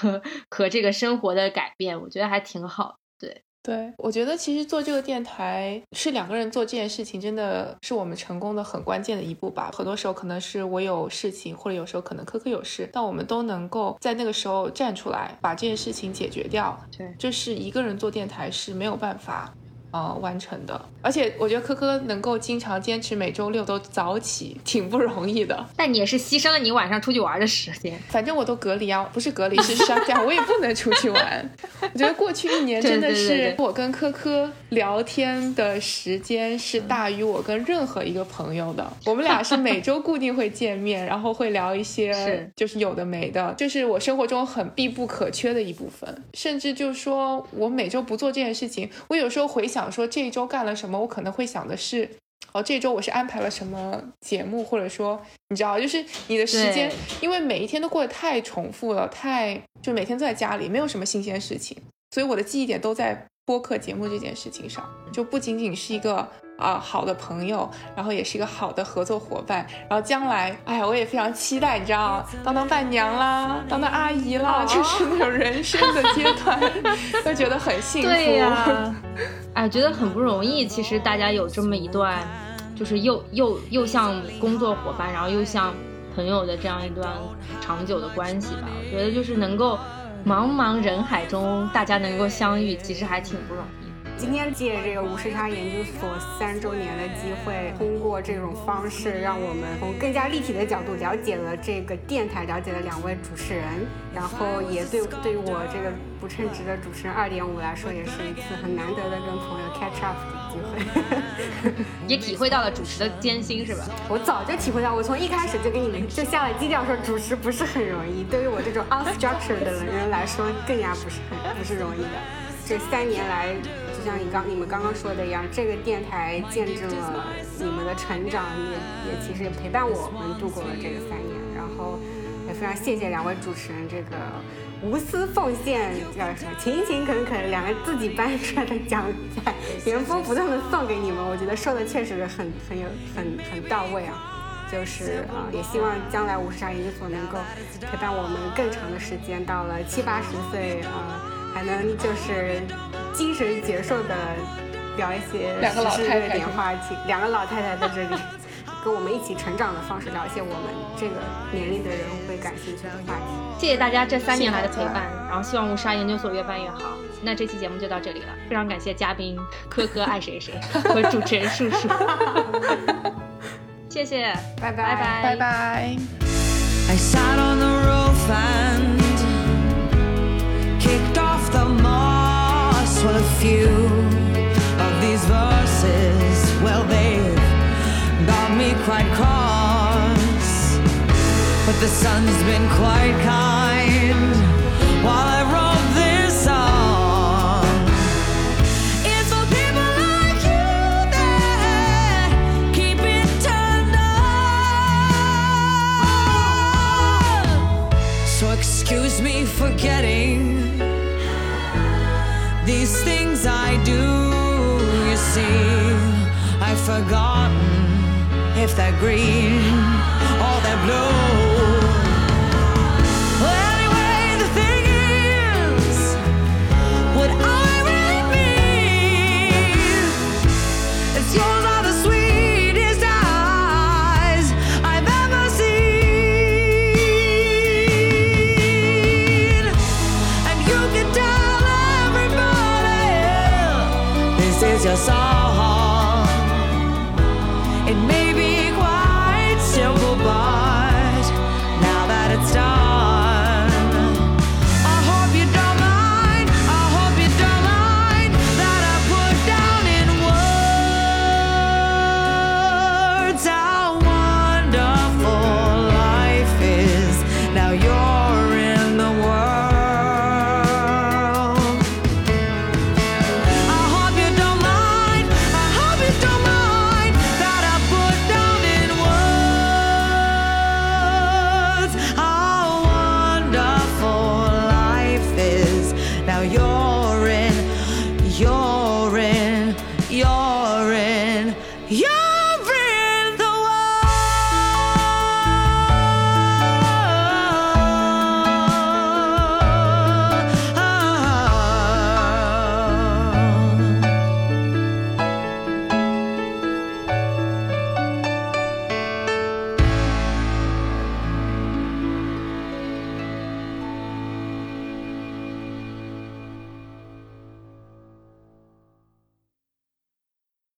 和这个生活的改变，我觉得还挺好。对。对，我觉得其实做这个电台是两个人做这件事情，真的是我们成功的很关键的一步吧。很多时候可能是我有事情，或者有时候可能科科有事，但我们都能够在那个时候站出来，把这件事情解决掉。对，这是一个人做电台是没有办法，呃完成的。而且我觉得科科能够经常坚持每周六都早起，挺不容易的。但你也是牺牲了你晚上出去玩的时间。反正我都隔离啊，不是隔离是上架，我也不能出去玩。[laughs] 我觉得过去一年真的是我跟科科聊天的时间是大于我跟任何一个朋友的。我们俩是每周固定会见面，然后会聊一些 [laughs] 就是有的没的，就是我生活中很必不可缺的一部分。甚至就是说我每周不做这件事情，我有时候回想说这一周干了什么，我可能会想的是，哦，这周我是安排了什么节目，或者说你知道，就是你的时间，因为每一天都过得太重复了，太就每天都在家里，没有什么新鲜事情，所以我的记忆点都在播客节目这件事情上，就不仅仅是一个。啊，好的朋友，然后也是一个好的合作伙伴，然后将来，哎呀，我也非常期待，你知道，当当伴娘啦，当当阿姨啦，就是那种人生的阶段，[laughs] 都觉得很幸福。对呀，[laughs] 哎，觉得很不容易。其实大家有这么一段，就是又又又像工作伙伴，然后又像朋友的这样一段长久的关系吧。我觉得就是能够茫茫人海中大家能够相遇，其实还挺不容易。今天借这个无时差研究所三周年的机会，通过这种方式，让我们从更加立体的角度了解了这个电台，了解了两位主持人，然后也对对我这个不称职的主持人二点五来说，也是一次很难得的跟朋友 catch up 的机会，[laughs] 也体会到了主持的艰辛，是吧？我早就体会到，我从一开始就给你们就下了基调，说主持不是很容易，对于我这种 unstructured 的人来说，更加不是很不是容易的。这三年来。就像你刚你们刚刚说的一样，这个电台见证了你们的成长，也也其实也陪伴我们度过了这个三年。然后也非常谢谢两位主持人这个无私奉献，叫什么勤勤恳恳，两个自己搬出来的奖 [laughs] 在原封不动的送给你们，我觉得说的确实很很有很很到位啊。就是啊，也希望将来五十场研究所能够陪伴我们更长的时间，到了七八十岁啊，还能就是。精神矍铄的聊一些两个老太太点话题，两个老太太在这里跟我们一起成长的方式聊一些我们这个年龄的人会感兴趣的话题。谢谢大家这三年来的陪伴，然后希望无沙研究所越办越好。那这期节目就到这里了，非常感谢嘉宾科科爱谁谁和主持人树树，[laughs] 谢谢，拜拜拜拜拜。well, me quite cross. But the sun's been quite kind while I wrote this song. It's for people like you that keep it turned on. So excuse me for getting these things I do, you see, I've forgotten life that green, all that blue.